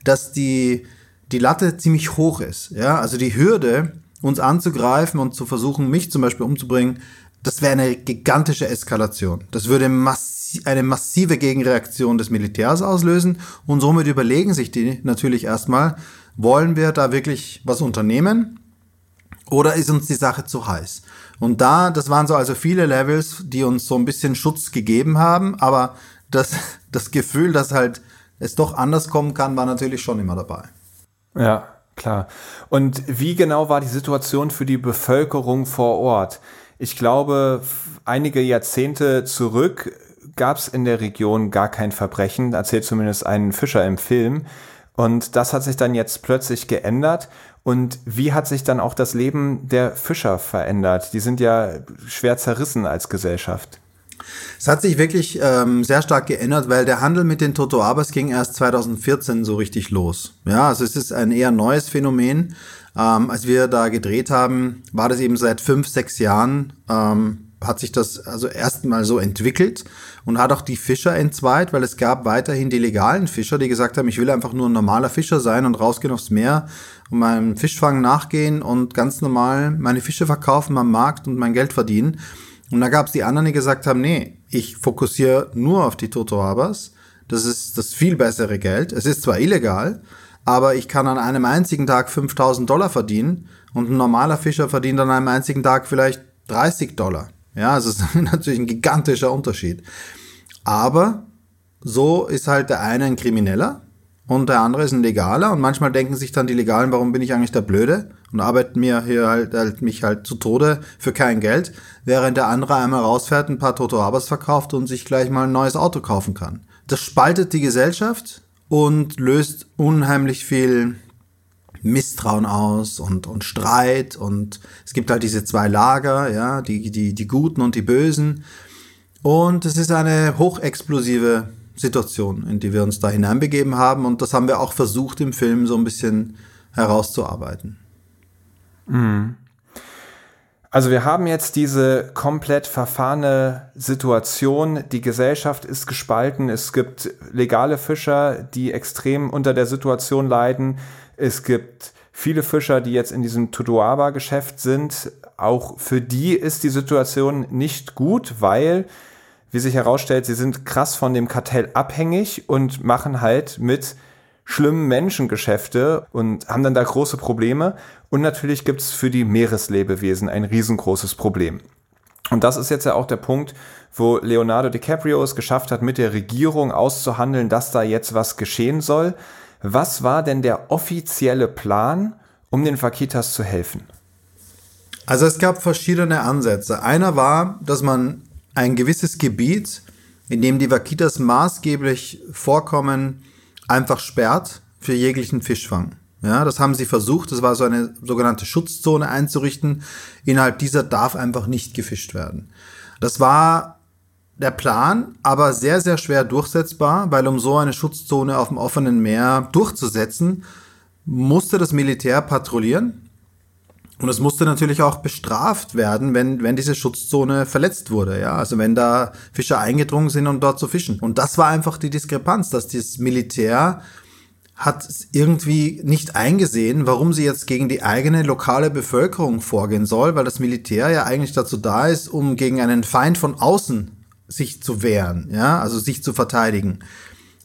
dass die, die Latte ziemlich hoch ist. Ja, also die Hürde, uns anzugreifen und zu versuchen, mich zum Beispiel umzubringen, das wäre eine gigantische Eskalation. Das würde massi eine massive Gegenreaktion des Militärs auslösen und somit überlegen sich die natürlich erstmal, wollen wir da wirklich was unternehmen oder ist uns die Sache zu heiß? Und da, das waren so also viele Levels, die uns so ein bisschen Schutz gegeben haben, aber das, das Gefühl, dass halt es doch anders kommen kann, war natürlich schon immer dabei. Ja, klar. Und wie genau war die Situation für die Bevölkerung vor Ort? Ich glaube, einige Jahrzehnte zurück gab es in der Region gar kein Verbrechen, erzählt zumindest ein Fischer im Film. Und das hat sich dann jetzt plötzlich geändert. Und wie hat sich dann auch das Leben der Fischer verändert? Die sind ja schwer zerrissen als Gesellschaft. Es hat sich wirklich ähm, sehr stark geändert, weil der Handel mit den Totoabas ging erst 2014 so richtig los. Ja, also es ist ein eher neues Phänomen. Ähm, als wir da gedreht haben, war das eben seit fünf, sechs Jahren ähm, hat sich das also erstmal so entwickelt und hat auch die Fischer entzweit, weil es gab weiterhin die legalen Fischer, die gesagt haben, ich will einfach nur ein normaler Fischer sein und rausgehen aufs Meer und meinem Fischfang nachgehen und ganz normal meine Fische verkaufen am Markt und mein Geld verdienen. Und da gab es die anderen, die gesagt haben, nee, ich fokussiere nur auf die Totoabas. Das ist das viel bessere Geld. Es ist zwar illegal, aber ich kann an einem einzigen Tag 5000 Dollar verdienen und ein normaler Fischer verdient an einem einzigen Tag vielleicht 30 Dollar. Ja, es ist natürlich ein gigantischer Unterschied. Aber so ist halt der eine ein Krimineller und der andere ist ein Legaler und manchmal denken sich dann die Legalen, warum bin ich eigentlich der Blöde und arbeiten mir hier halt, halt mich halt zu Tode für kein Geld, während der andere einmal rausfährt, ein paar Toto Abas verkauft und sich gleich mal ein neues Auto kaufen kann. Das spaltet die Gesellschaft und löst unheimlich viel Misstrauen aus und, und Streit und es gibt halt diese zwei Lager, ja, die, die, die Guten und die Bösen. Und es ist eine hochexplosive Situation, in die wir uns da hineinbegeben haben und das haben wir auch versucht im Film so ein bisschen herauszuarbeiten. Mhm. Also wir haben jetzt diese komplett verfahrene Situation. Die Gesellschaft ist gespalten. Es gibt legale Fischer, die extrem unter der Situation leiden. Es gibt viele Fischer, die jetzt in diesem Tutuaba-Geschäft sind. Auch für die ist die Situation nicht gut, weil, wie sich herausstellt, sie sind krass von dem Kartell abhängig und machen halt mit schlimmen Menschengeschäfte und haben dann da große Probleme. Und natürlich gibt es für die Meereslebewesen ein riesengroßes Problem. Und das ist jetzt ja auch der Punkt, wo Leonardo DiCaprio es geschafft hat, mit der Regierung auszuhandeln, dass da jetzt was geschehen soll. Was war denn der offizielle Plan, um den Fakitas zu helfen? Also es gab verschiedene Ansätze. Einer war, dass man ein gewisses Gebiet, in dem die Vakitas maßgeblich vorkommen, einfach sperrt für jeglichen Fischfang. Ja, das haben sie versucht. Das war so eine sogenannte Schutzzone einzurichten. Innerhalb dieser darf einfach nicht gefischt werden. Das war der Plan, aber sehr, sehr schwer durchsetzbar, weil um so eine Schutzzone auf dem offenen Meer durchzusetzen, musste das Militär patrouillieren. Und es musste natürlich auch bestraft werden, wenn, wenn diese Schutzzone verletzt wurde, ja. Also wenn da Fischer eingedrungen sind, um dort zu fischen. Und das war einfach die Diskrepanz, dass das Militär hat irgendwie nicht eingesehen, warum sie jetzt gegen die eigene lokale Bevölkerung vorgehen soll, weil das Militär ja eigentlich dazu da ist, um gegen einen Feind von außen sich zu wehren, ja, also sich zu verteidigen.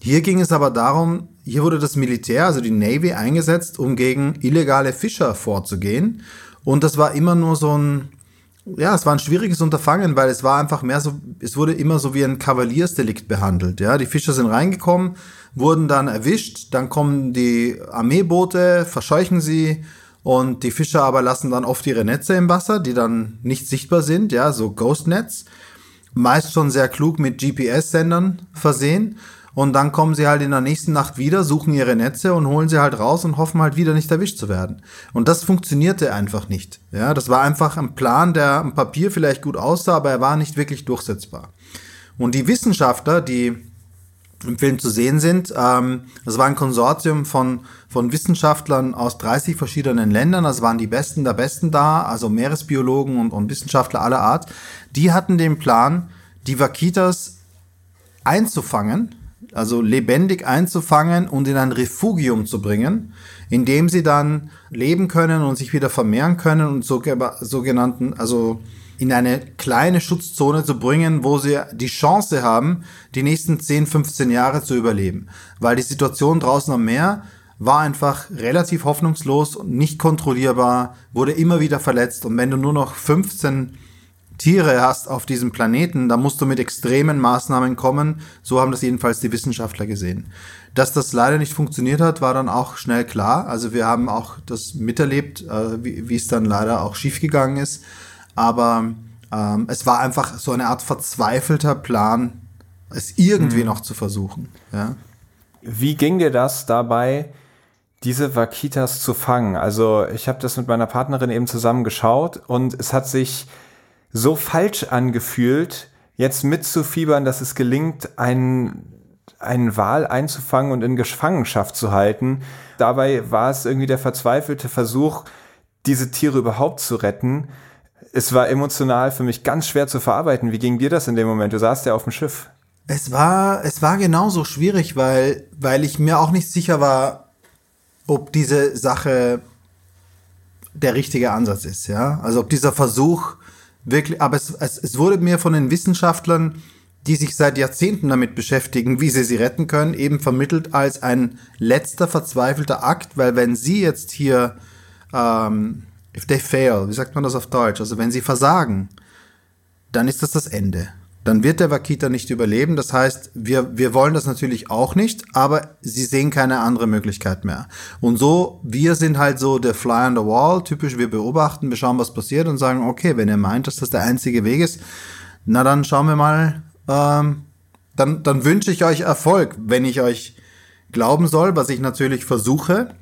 Hier ging es aber darum, hier wurde das Militär, also die Navy, eingesetzt, um gegen illegale Fischer vorzugehen. Und das war immer nur so ein, ja, es war ein schwieriges Unterfangen, weil es war einfach mehr so, es wurde immer so wie ein Kavaliersdelikt behandelt. Ja, die Fischer sind reingekommen, wurden dann erwischt, dann kommen die Armeeboote, verscheuchen sie und die Fischer aber lassen dann oft ihre Netze im Wasser, die dann nicht sichtbar sind, ja, so Ghost Nets. Meist schon sehr klug mit GPS-Sendern versehen und dann kommen sie halt in der nächsten Nacht wieder, suchen ihre Netze und holen sie halt raus und hoffen halt wieder nicht erwischt zu werden. Und das funktionierte einfach nicht. Ja, das war einfach ein Plan, der am Papier vielleicht gut aussah, aber er war nicht wirklich durchsetzbar. Und die Wissenschaftler, die im Film zu sehen sind, ähm, das war ein Konsortium von, von Wissenschaftlern aus 30 verschiedenen Ländern, das waren die Besten der Besten da, also Meeresbiologen und, und Wissenschaftler aller Art, die hatten den Plan, die Vaquitas einzufangen also lebendig einzufangen und in ein Refugium zu bringen, in dem sie dann leben können und sich wieder vermehren können und so, sogenannten, also in eine kleine Schutzzone zu bringen, wo sie die Chance haben, die nächsten 10, 15 Jahre zu überleben. Weil die Situation draußen am Meer war einfach relativ hoffnungslos und nicht kontrollierbar, wurde immer wieder verletzt und wenn du nur noch 15 Tiere hast auf diesem Planeten, da musst du mit extremen Maßnahmen kommen. So haben das jedenfalls die Wissenschaftler gesehen. Dass das leider nicht funktioniert hat, war dann auch schnell klar. Also wir haben auch das miterlebt, äh, wie, wie es dann leider auch schiefgegangen ist. Aber ähm, es war einfach so eine Art verzweifelter Plan, es irgendwie mhm. noch zu versuchen. Ja. Wie ging dir das dabei? diese Vakitas zu fangen. Also ich habe das mit meiner Partnerin eben zusammen geschaut und es hat sich so falsch angefühlt, jetzt mitzufiebern, dass es gelingt, einen, einen Wal einzufangen und in Gefangenschaft zu halten. Dabei war es irgendwie der verzweifelte Versuch, diese Tiere überhaupt zu retten. Es war emotional für mich ganz schwer zu verarbeiten. Wie ging dir das in dem Moment? Du saßt ja auf dem Schiff. Es war, es war genauso schwierig, weil, weil ich mir auch nicht sicher war, ob diese Sache der richtige Ansatz ist, ja. Also ob dieser Versuch, wirklich, aber es, es, es wurde mir von den Wissenschaftlern, die sich seit Jahrzehnten damit beschäftigen, wie sie sie retten können, eben vermittelt als ein letzter verzweifelter Akt, weil wenn sie jetzt hier, ähm, if they fail, wie sagt man das auf Deutsch, also wenn sie versagen, dann ist das das Ende dann wird der Wakita nicht überleben. Das heißt, wir, wir wollen das natürlich auch nicht, aber sie sehen keine andere Möglichkeit mehr. Und so, wir sind halt so der Fly on the Wall, typisch, wir beobachten, wir schauen, was passiert und sagen, okay, wenn ihr meint, dass das der einzige Weg ist, na dann schauen wir mal, ähm, dann, dann wünsche ich euch Erfolg, wenn ich euch glauben soll, was ich natürlich versuche.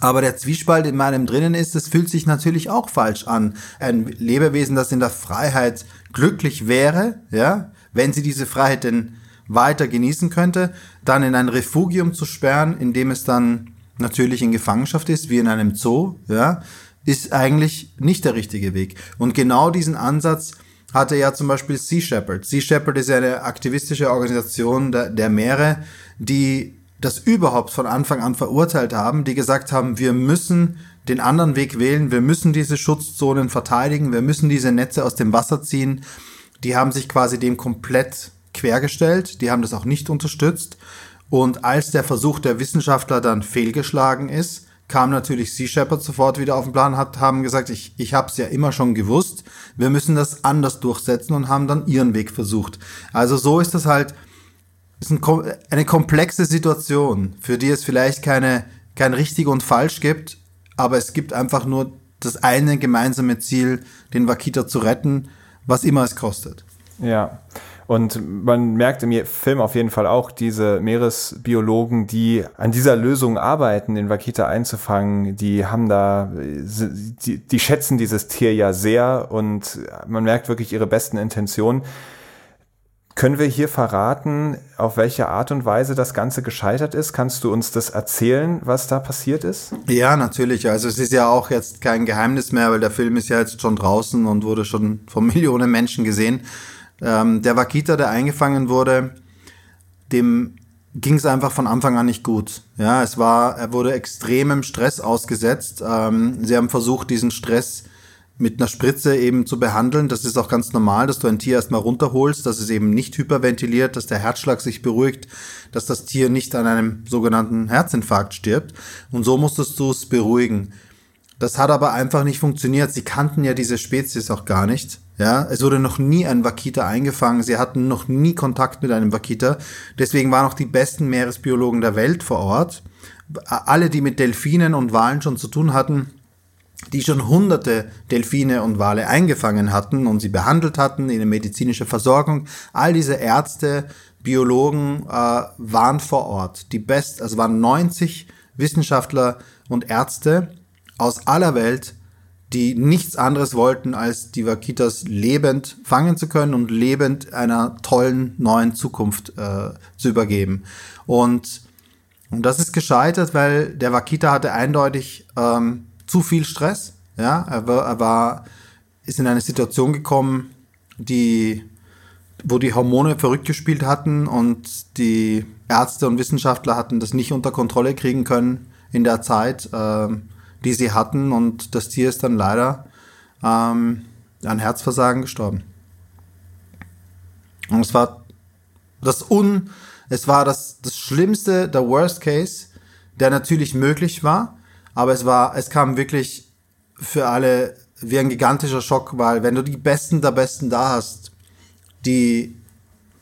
Aber der Zwiespalt in meinem drinnen ist, es fühlt sich natürlich auch falsch an. Ein Lebewesen, das in der Freiheit glücklich wäre, ja, wenn sie diese Freiheit denn weiter genießen könnte, dann in ein Refugium zu sperren, in dem es dann natürlich in Gefangenschaft ist, wie in einem Zoo, ja, ist eigentlich nicht der richtige Weg. Und genau diesen Ansatz hatte ja zum Beispiel Sea Shepherd. Sea Shepherd ist ja eine aktivistische Organisation der, der Meere, die das überhaupt von Anfang an verurteilt haben, die gesagt haben, wir müssen den anderen Weg wählen, wir müssen diese Schutzzonen verteidigen, wir müssen diese Netze aus dem Wasser ziehen. Die haben sich quasi dem komplett quergestellt, die haben das auch nicht unterstützt. Und als der Versuch der Wissenschaftler dann fehlgeschlagen ist, kam natürlich Sea Shepherd sofort wieder auf den Plan, hat, haben gesagt, ich, ich habe es ja immer schon gewusst, wir müssen das anders durchsetzen und haben dann ihren Weg versucht. Also so ist das halt ist ein, eine komplexe Situation, für die es vielleicht keine, kein richtig und falsch gibt, aber es gibt einfach nur das eine gemeinsame Ziel, den Wakita zu retten, was immer es kostet. Ja. Und man merkt im Film auf jeden Fall auch diese Meeresbiologen, die an dieser Lösung arbeiten, den Wakita einzufangen, die haben da, die, die schätzen dieses Tier ja sehr und man merkt wirklich ihre besten Intentionen. Können wir hier verraten, auf welche Art und Weise das Ganze gescheitert ist? Kannst du uns das erzählen, was da passiert ist? Ja, natürlich. Also es ist ja auch jetzt kein Geheimnis mehr, weil der Film ist ja jetzt schon draußen und wurde schon von Millionen Menschen gesehen. Ähm, der Wakita, der eingefangen wurde, dem ging es einfach von Anfang an nicht gut. Ja, es war, er wurde extremem Stress ausgesetzt. Ähm, sie haben versucht, diesen Stress mit einer Spritze eben zu behandeln. Das ist auch ganz normal, dass du ein Tier erstmal runterholst, dass es eben nicht hyperventiliert, dass der Herzschlag sich beruhigt, dass das Tier nicht an einem sogenannten Herzinfarkt stirbt. Und so musstest du es beruhigen. Das hat aber einfach nicht funktioniert. Sie kannten ja diese Spezies auch gar nicht. Ja, es wurde noch nie ein Wakita eingefangen. Sie hatten noch nie Kontakt mit einem Wakita. Deswegen waren auch die besten Meeresbiologen der Welt vor Ort. Alle, die mit Delfinen und Walen schon zu tun hatten, die schon hunderte Delfine und Wale eingefangen hatten und sie behandelt hatten in der medizinischen Versorgung. All diese Ärzte, Biologen äh, waren vor Ort. Die best, also waren 90 Wissenschaftler und Ärzte aus aller Welt, die nichts anderes wollten, als die Vakitas lebend fangen zu können und lebend einer tollen neuen Zukunft äh, zu übergeben. Und, und das ist gescheitert, weil der Vakita hatte eindeutig ähm, zu viel Stress. Ja, er war, er war, ist in eine Situation gekommen, die, wo die Hormone verrückt gespielt hatten und die Ärzte und Wissenschaftler hatten das nicht unter Kontrolle kriegen können in der Zeit, äh, die sie hatten und das Tier ist dann leider ähm, an Herzversagen gestorben. Und es war das Un, es war das, das Schlimmste, der Worst Case, der natürlich möglich war, aber es war, es kam wirklich für alle wie ein gigantischer Schock, weil wenn du die Besten der Besten da hast, die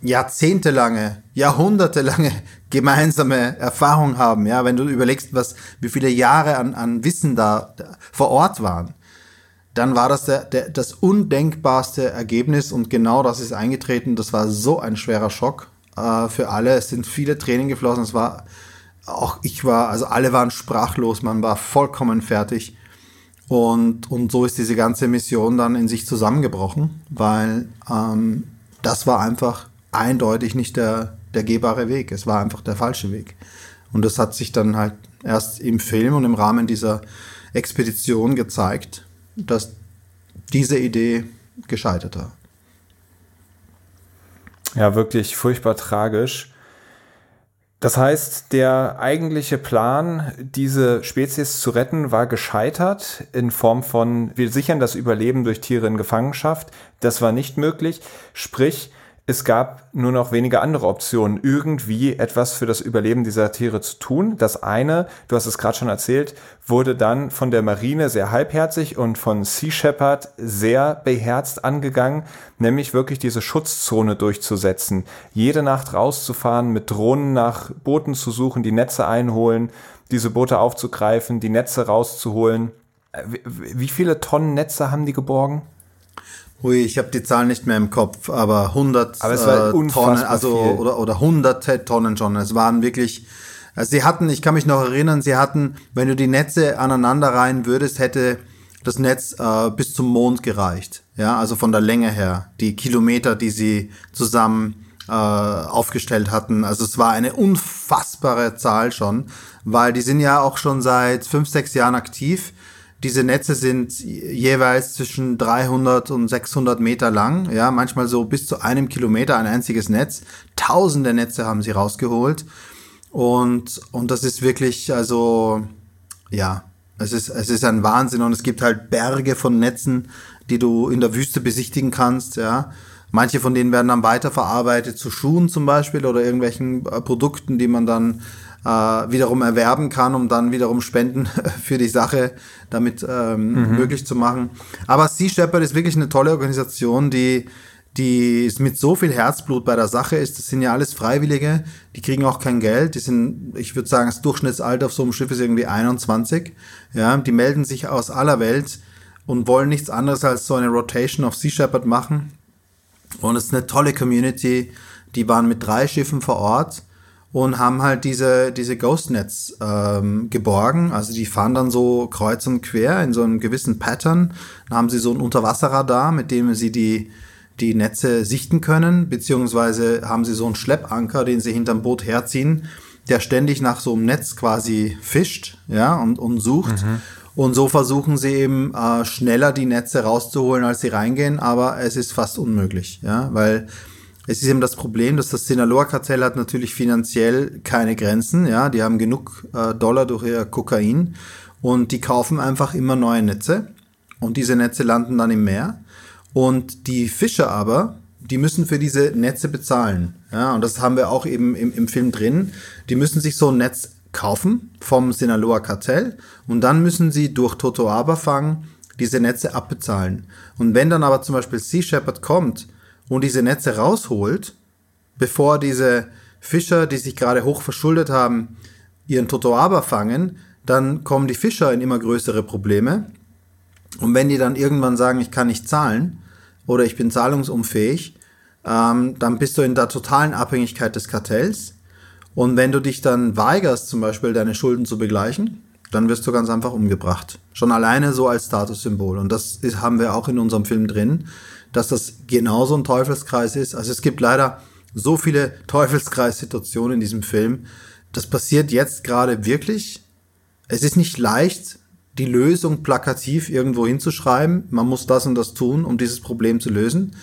jahrzehntelange, jahrhundertelange gemeinsame Erfahrung haben, ja, wenn du überlegst, was, wie viele Jahre an, an Wissen da, da vor Ort waren, dann war das der, der, das undenkbarste Ergebnis und genau das ist eingetreten. Das war so ein schwerer Schock äh, für alle. Es sind viele Tränen geflossen. Es war auch ich war, also alle waren sprachlos, man war vollkommen fertig. Und, und so ist diese ganze Mission dann in sich zusammengebrochen, weil ähm, das war einfach eindeutig nicht der, der gehbare Weg. Es war einfach der falsche Weg. Und das hat sich dann halt erst im Film und im Rahmen dieser Expedition gezeigt, dass diese Idee gescheitert war. Ja, wirklich furchtbar tragisch. Das heißt, der eigentliche Plan, diese Spezies zu retten, war gescheitert in Form von, wir sichern das Überleben durch Tiere in Gefangenschaft. Das war nicht möglich. Sprich, es gab nur noch wenige andere Optionen, irgendwie etwas für das Überleben dieser Tiere zu tun. Das eine, du hast es gerade schon erzählt, wurde dann von der Marine sehr halbherzig und von Sea Shepherd sehr beherzt angegangen, nämlich wirklich diese Schutzzone durchzusetzen. Jede Nacht rauszufahren, mit Drohnen nach Booten zu suchen, die Netze einholen, diese Boote aufzugreifen, die Netze rauszuholen. Wie viele Tonnen Netze haben die geborgen? Hui, ich habe die Zahlen nicht mehr im Kopf, aber 100 aber es war äh, Tonnen, also viel. oder oder hunderte Tonnen schon. Es waren wirklich also sie hatten, ich kann mich noch erinnern, sie hatten, wenn du die Netze aneinander rein würdest, hätte das Netz äh, bis zum Mond gereicht. Ja, also von der Länge her, die Kilometer, die sie zusammen äh, aufgestellt hatten. Also es war eine unfassbare Zahl schon, weil die sind ja auch schon seit fünf, sechs Jahren aktiv diese Netze sind jeweils zwischen 300 und 600 Meter lang, ja, manchmal so bis zu einem Kilometer ein einziges Netz. Tausende Netze haben sie rausgeholt. Und, und das ist wirklich, also, ja, es ist, es ist ein Wahnsinn und es gibt halt Berge von Netzen, die du in der Wüste besichtigen kannst, ja. Manche von denen werden dann weiterverarbeitet zu Schuhen zum Beispiel oder irgendwelchen äh, Produkten, die man dann äh, wiederum erwerben kann, um dann wiederum Spenden für die Sache damit ähm, mhm. möglich zu machen. Aber Sea Shepherd ist wirklich eine tolle Organisation, die die mit so viel Herzblut bei der Sache ist. Das sind ja alles Freiwillige, die kriegen auch kein Geld. Die sind, ich würde sagen, das Durchschnittsalter auf so einem Schiff ist irgendwie 21. Ja, die melden sich aus aller Welt und wollen nichts anderes als so eine Rotation auf Sea Shepherd machen. Und es ist eine tolle Community. Die waren mit drei Schiffen vor Ort und haben halt diese, diese Ghostnets ähm, geborgen. Also die fahren dann so kreuz und quer in so einem gewissen Pattern. Dann haben sie so ein Unterwasserradar, mit dem sie die, die Netze sichten können, beziehungsweise haben sie so einen Schleppanker, den sie hinterm Boot herziehen, der ständig nach so einem Netz quasi fischt, ja, und, und sucht. Mhm. Und so versuchen sie eben äh, schneller die Netze rauszuholen, als sie reingehen, aber es ist fast unmöglich, ja, weil es ist eben das Problem, dass das Sinaloa-Kartell hat natürlich finanziell keine Grenzen, ja, die haben genug äh, Dollar durch ihr Kokain und die kaufen einfach immer neue Netze und diese Netze landen dann im Meer und die Fischer aber, die müssen für diese Netze bezahlen. Ja, und das haben wir auch eben im, im Film drin. Die müssen sich so ein Netz kaufen vom Sinaloa Kartell und dann müssen sie durch Totoaba fangen diese Netze abbezahlen. Und wenn dann aber zum Beispiel Sea Shepherd kommt und diese Netze rausholt, bevor diese Fischer, die sich gerade hoch verschuldet haben, ihren Totoaba fangen, dann kommen die Fischer in immer größere Probleme. Und wenn die dann irgendwann sagen, ich kann nicht zahlen oder ich bin zahlungsunfähig, ähm, dann bist du in der totalen Abhängigkeit des Kartells. Und wenn du dich dann weigerst, zum Beispiel deine Schulden zu begleichen, dann wirst du ganz einfach umgebracht. Schon alleine so als Statussymbol. Und das ist, haben wir auch in unserem Film drin, dass das genauso ein Teufelskreis ist. Also es gibt leider so viele Teufelskreissituationen in diesem Film. Das passiert jetzt gerade wirklich. Es ist nicht leicht, die Lösung plakativ irgendwo hinzuschreiben. Man muss das und das tun, um dieses Problem zu lösen.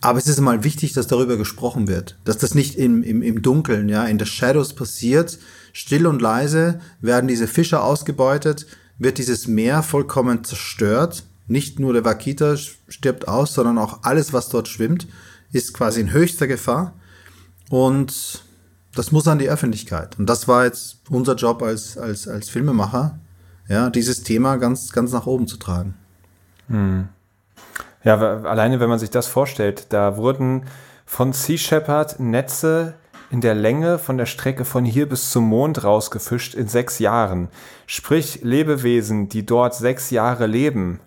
Aber es ist mal wichtig, dass darüber gesprochen wird, dass das nicht im, im, im Dunkeln, ja, in the Shadows passiert. Still und leise werden diese Fischer ausgebeutet, wird dieses Meer vollkommen zerstört. Nicht nur der Wakita stirbt aus, sondern auch alles, was dort schwimmt, ist quasi in höchster Gefahr. Und das muss an die Öffentlichkeit. Und das war jetzt unser Job als, als, als Filmemacher, ja, dieses Thema ganz, ganz nach oben zu tragen. Hm. Ja, alleine wenn man sich das vorstellt, da wurden von Sea Shepherd Netze in der Länge von der Strecke von hier bis zum Mond rausgefischt in sechs Jahren. Sprich, Lebewesen, die dort sechs Jahre leben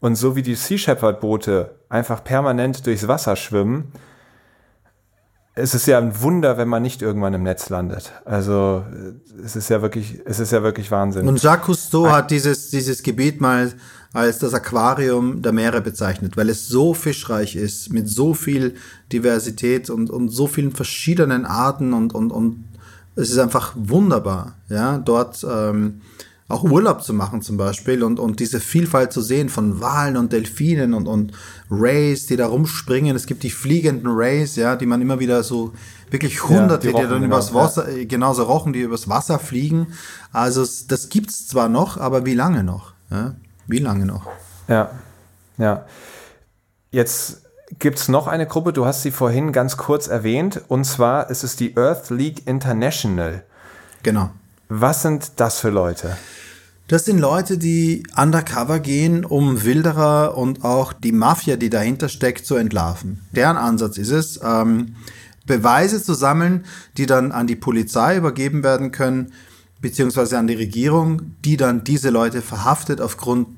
und so wie die Sea Shepherd Boote einfach permanent durchs Wasser schwimmen, es ist ja ein Wunder, wenn man nicht irgendwann im Netz landet. Also es ist ja wirklich, es ist ja wirklich Wahnsinn. Und Jacques Cousteau hat dieses, dieses Gebiet mal als das Aquarium der Meere bezeichnet, weil es so fischreich ist, mit so viel Diversität und, und so vielen verschiedenen Arten und, und, und es ist einfach wunderbar, ja, dort ähm, auch Urlaub zu machen zum Beispiel und, und diese Vielfalt zu sehen von Walen und Delfinen und, und Rays, die da rumspringen. Es gibt die fliegenden Rays, ja, die man immer wieder so wirklich hunderte, ja, die, die, dann genau, übers Wasser, ja. Äh, genauso rochen, die übers Wasser fliegen. Also das gibt's zwar noch, aber wie lange noch? Ja? Wie lange noch? Ja, ja. Jetzt gibt es noch eine Gruppe, du hast sie vorhin ganz kurz erwähnt, und zwar ist es die Earth League International. Genau. Was sind das für Leute? Das sind Leute, die undercover gehen, um Wilderer und auch die Mafia, die dahinter steckt, zu entlarven. Deren Ansatz ist es, ähm, Beweise zu sammeln, die dann an die Polizei übergeben werden können, beziehungsweise an die Regierung, die dann diese Leute verhaftet aufgrund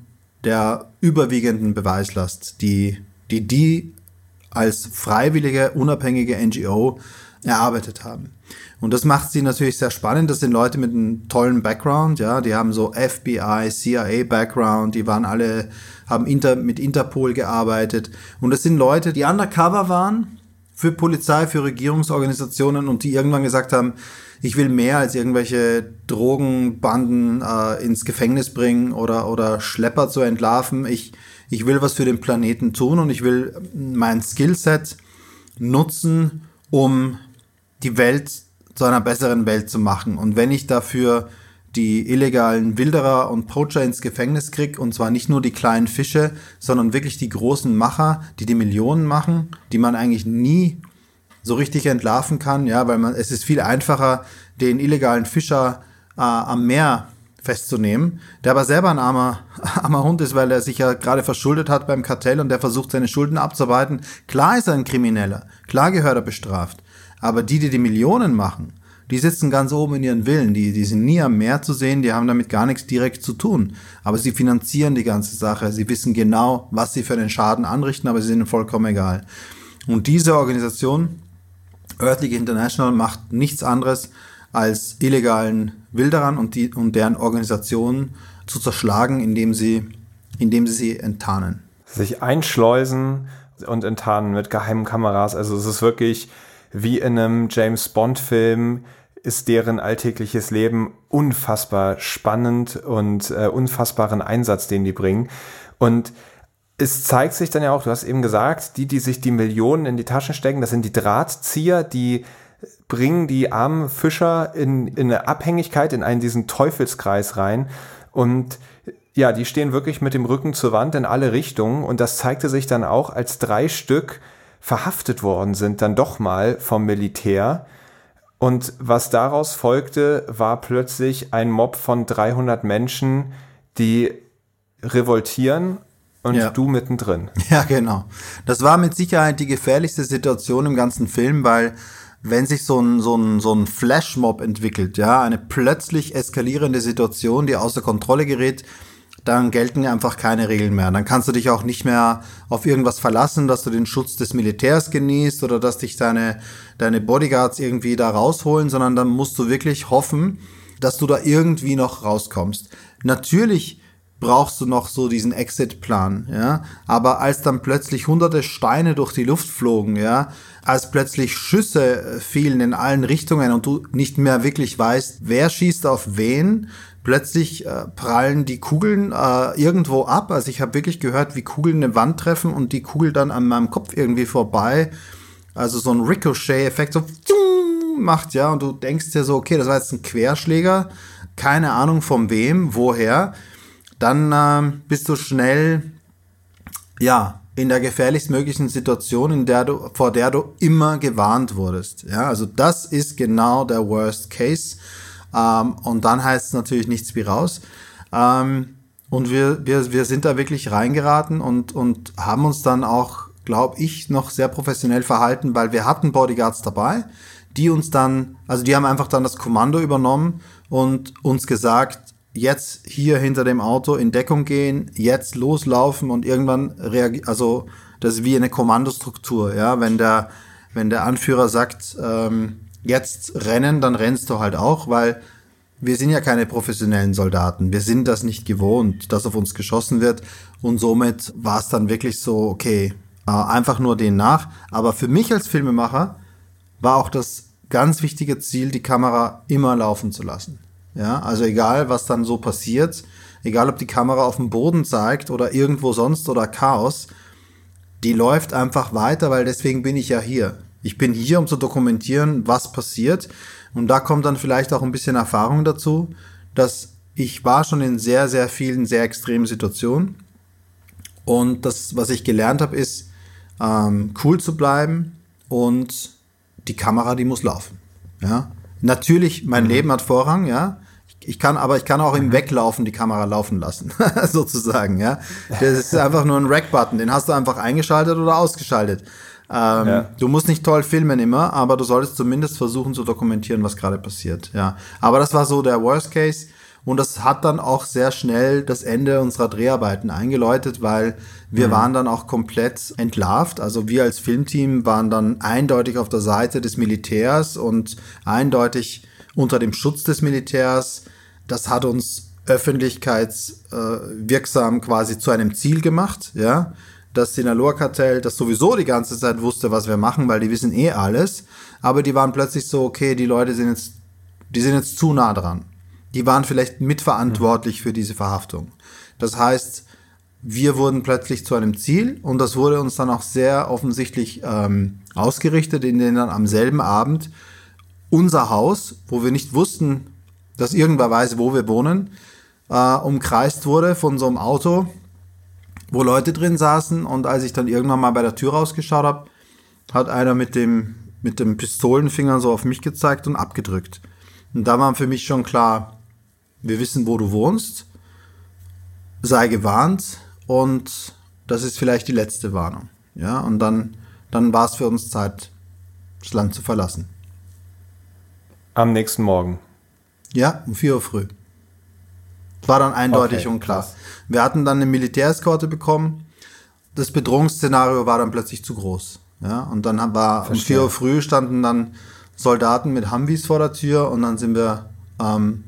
der überwiegenden Beweislast, die die, die als freiwillige, unabhängige NGO erarbeitet haben. Und das macht sie natürlich sehr spannend. Das sind Leute mit einem tollen Background, ja, die haben so FBI, CIA Background, die waren alle, haben Inter, mit Interpol gearbeitet. Und das sind Leute, die undercover waren für Polizei, für Regierungsorganisationen und die irgendwann gesagt haben, ich will mehr als irgendwelche Drogenbanden äh, ins Gefängnis bringen oder, oder Schlepper zu entlarven. Ich, ich will was für den Planeten tun und ich will mein Skillset nutzen, um die Welt zu einer besseren Welt zu machen. Und wenn ich dafür die illegalen Wilderer und Poacher ins Gefängnis krieg, und zwar nicht nur die kleinen Fische, sondern wirklich die großen Macher, die die Millionen machen, die man eigentlich nie so richtig entlarven kann, ja, weil man, es ist viel einfacher, den illegalen Fischer äh, am Meer festzunehmen, der aber selber ein armer, armer Hund ist, weil er sich ja gerade verschuldet hat beim Kartell und der versucht, seine Schulden abzuarbeiten. Klar ist er ein Krimineller, klar gehört er bestraft. Aber die, die die Millionen machen, die sitzen ganz oben in ihren Villen, die, die sind nie am Meer zu sehen, die haben damit gar nichts direkt zu tun. Aber sie finanzieren die ganze Sache, sie wissen genau, was sie für den Schaden anrichten, aber sie sind vollkommen egal. Und diese Organisation, Earthly International macht nichts anderes, als illegalen Wilderern und, die, und deren Organisationen zu zerschlagen, indem sie, indem sie sie enttarnen. Sich einschleusen und enttarnen mit geheimen Kameras. Also es ist wirklich wie in einem James Bond-Film ist deren alltägliches Leben unfassbar spannend und äh, unfassbaren Einsatz, den die bringen. Und es zeigt sich dann ja auch, du hast eben gesagt, die, die sich die Millionen in die Taschen stecken, das sind die Drahtzieher, die bringen die armen Fischer in, in eine Abhängigkeit, in einen diesen Teufelskreis rein. Und ja, die stehen wirklich mit dem Rücken zur Wand in alle Richtungen. Und das zeigte sich dann auch, als drei Stück verhaftet worden sind, dann doch mal vom Militär. Und was daraus folgte, war plötzlich ein Mob von 300 Menschen, die revoltieren und ja. du mittendrin. Ja, genau. Das war mit Sicherheit die gefährlichste Situation im ganzen Film, weil wenn sich so ein, so ein, so ein Flashmob entwickelt, ja, eine plötzlich eskalierende Situation, die außer Kontrolle gerät, dann gelten einfach keine Regeln mehr. Dann kannst du dich auch nicht mehr auf irgendwas verlassen, dass du den Schutz des Militärs genießt oder dass dich deine, deine Bodyguards irgendwie da rausholen, sondern dann musst du wirklich hoffen, dass du da irgendwie noch rauskommst. Natürlich brauchst du noch so diesen Exit-Plan, ja. Aber als dann plötzlich hunderte Steine durch die Luft flogen, ja, als plötzlich Schüsse fielen in allen Richtungen und du nicht mehr wirklich weißt, wer schießt auf wen, plötzlich äh, prallen die Kugeln äh, irgendwo ab. Also ich habe wirklich gehört, wie Kugeln eine Wand treffen und die Kugel dann an meinem Kopf irgendwie vorbei. Also so ein Ricochet-Effekt so macht, ja, und du denkst dir so, okay, das war jetzt ein Querschläger, keine Ahnung von wem, woher dann äh, bist du schnell, ja, in der gefährlichstmöglichen Situation, in der du, vor der du immer gewarnt wurdest. Ja, also das ist genau der Worst Case. Ähm, und dann heißt es natürlich nichts wie raus. Ähm, und wir, wir, wir sind da wirklich reingeraten und, und haben uns dann auch, glaube ich, noch sehr professionell verhalten, weil wir hatten Bodyguards dabei, die uns dann, also die haben einfach dann das Kommando übernommen und uns gesagt, jetzt hier hinter dem Auto in Deckung gehen, jetzt loslaufen und irgendwann reagieren, also das ist wie eine Kommandostruktur, ja, wenn der, wenn der Anführer sagt, ähm, jetzt rennen, dann rennst du halt auch, weil wir sind ja keine professionellen Soldaten. Wir sind das nicht gewohnt, dass auf uns geschossen wird. Und somit war es dann wirklich so, okay, äh, einfach nur den nach. Aber für mich als Filmemacher war auch das ganz wichtige Ziel, die Kamera immer laufen zu lassen. Ja, also egal, was dann so passiert, egal ob die Kamera auf dem Boden zeigt oder irgendwo sonst oder Chaos, die läuft einfach weiter, weil deswegen bin ich ja hier. Ich bin hier, um zu dokumentieren, was passiert. Und da kommt dann vielleicht auch ein bisschen Erfahrung dazu, dass ich war schon in sehr, sehr vielen, sehr extremen Situationen. Und das, was ich gelernt habe, ist, ähm, cool zu bleiben und die Kamera, die muss laufen. Ja, natürlich, mein mhm. Leben hat Vorrang, ja. Ich kann, aber ich kann auch im mhm. Weglaufen die Kamera laufen lassen, sozusagen, ja. Das ist einfach nur ein Rack-Button, den hast du einfach eingeschaltet oder ausgeschaltet. Ähm, ja. Du musst nicht toll filmen immer, aber du solltest zumindest versuchen zu dokumentieren, was gerade passiert, ja. Aber das war so der Worst Case. Und das hat dann auch sehr schnell das Ende unserer Dreharbeiten eingeläutet, weil wir mhm. waren dann auch komplett entlarvt. Also wir als Filmteam waren dann eindeutig auf der Seite des Militärs und eindeutig unter dem Schutz des Militärs. Das hat uns öffentlichkeitswirksam quasi zu einem Ziel gemacht, ja. Das Sinaloa-Kartell, das sowieso die ganze Zeit wusste, was wir machen, weil die wissen eh alles. Aber die waren plötzlich so, okay, die Leute sind jetzt, die sind jetzt zu nah dran. Die waren vielleicht mitverantwortlich mhm. für diese Verhaftung. Das heißt, wir wurden plötzlich zu einem Ziel und das wurde uns dann auch sehr offensichtlich ähm, ausgerichtet, in denen dann am selben Abend unser Haus, wo wir nicht wussten, dass irgendwer weiß, wo wir wohnen, äh, umkreist wurde von so einem Auto, wo Leute drin saßen. Und als ich dann irgendwann mal bei der Tür rausgeschaut habe, hat einer mit dem, mit dem Pistolenfinger so auf mich gezeigt und abgedrückt. Und da war für mich schon klar, wir wissen, wo du wohnst, sei gewarnt und das ist vielleicht die letzte Warnung. Ja, und dann, dann war es für uns Zeit, das Land zu verlassen. Am nächsten Morgen. Ja, um 4 Uhr früh. War dann eindeutig okay, und klar. Krass. Wir hatten dann eine Militäreskorte bekommen. Das Bedrohungsszenario war dann plötzlich zu groß. Ja, und dann war Verstehe. um 4 Uhr früh standen dann Soldaten mit Humvees vor der Tür und dann sind wir ähm,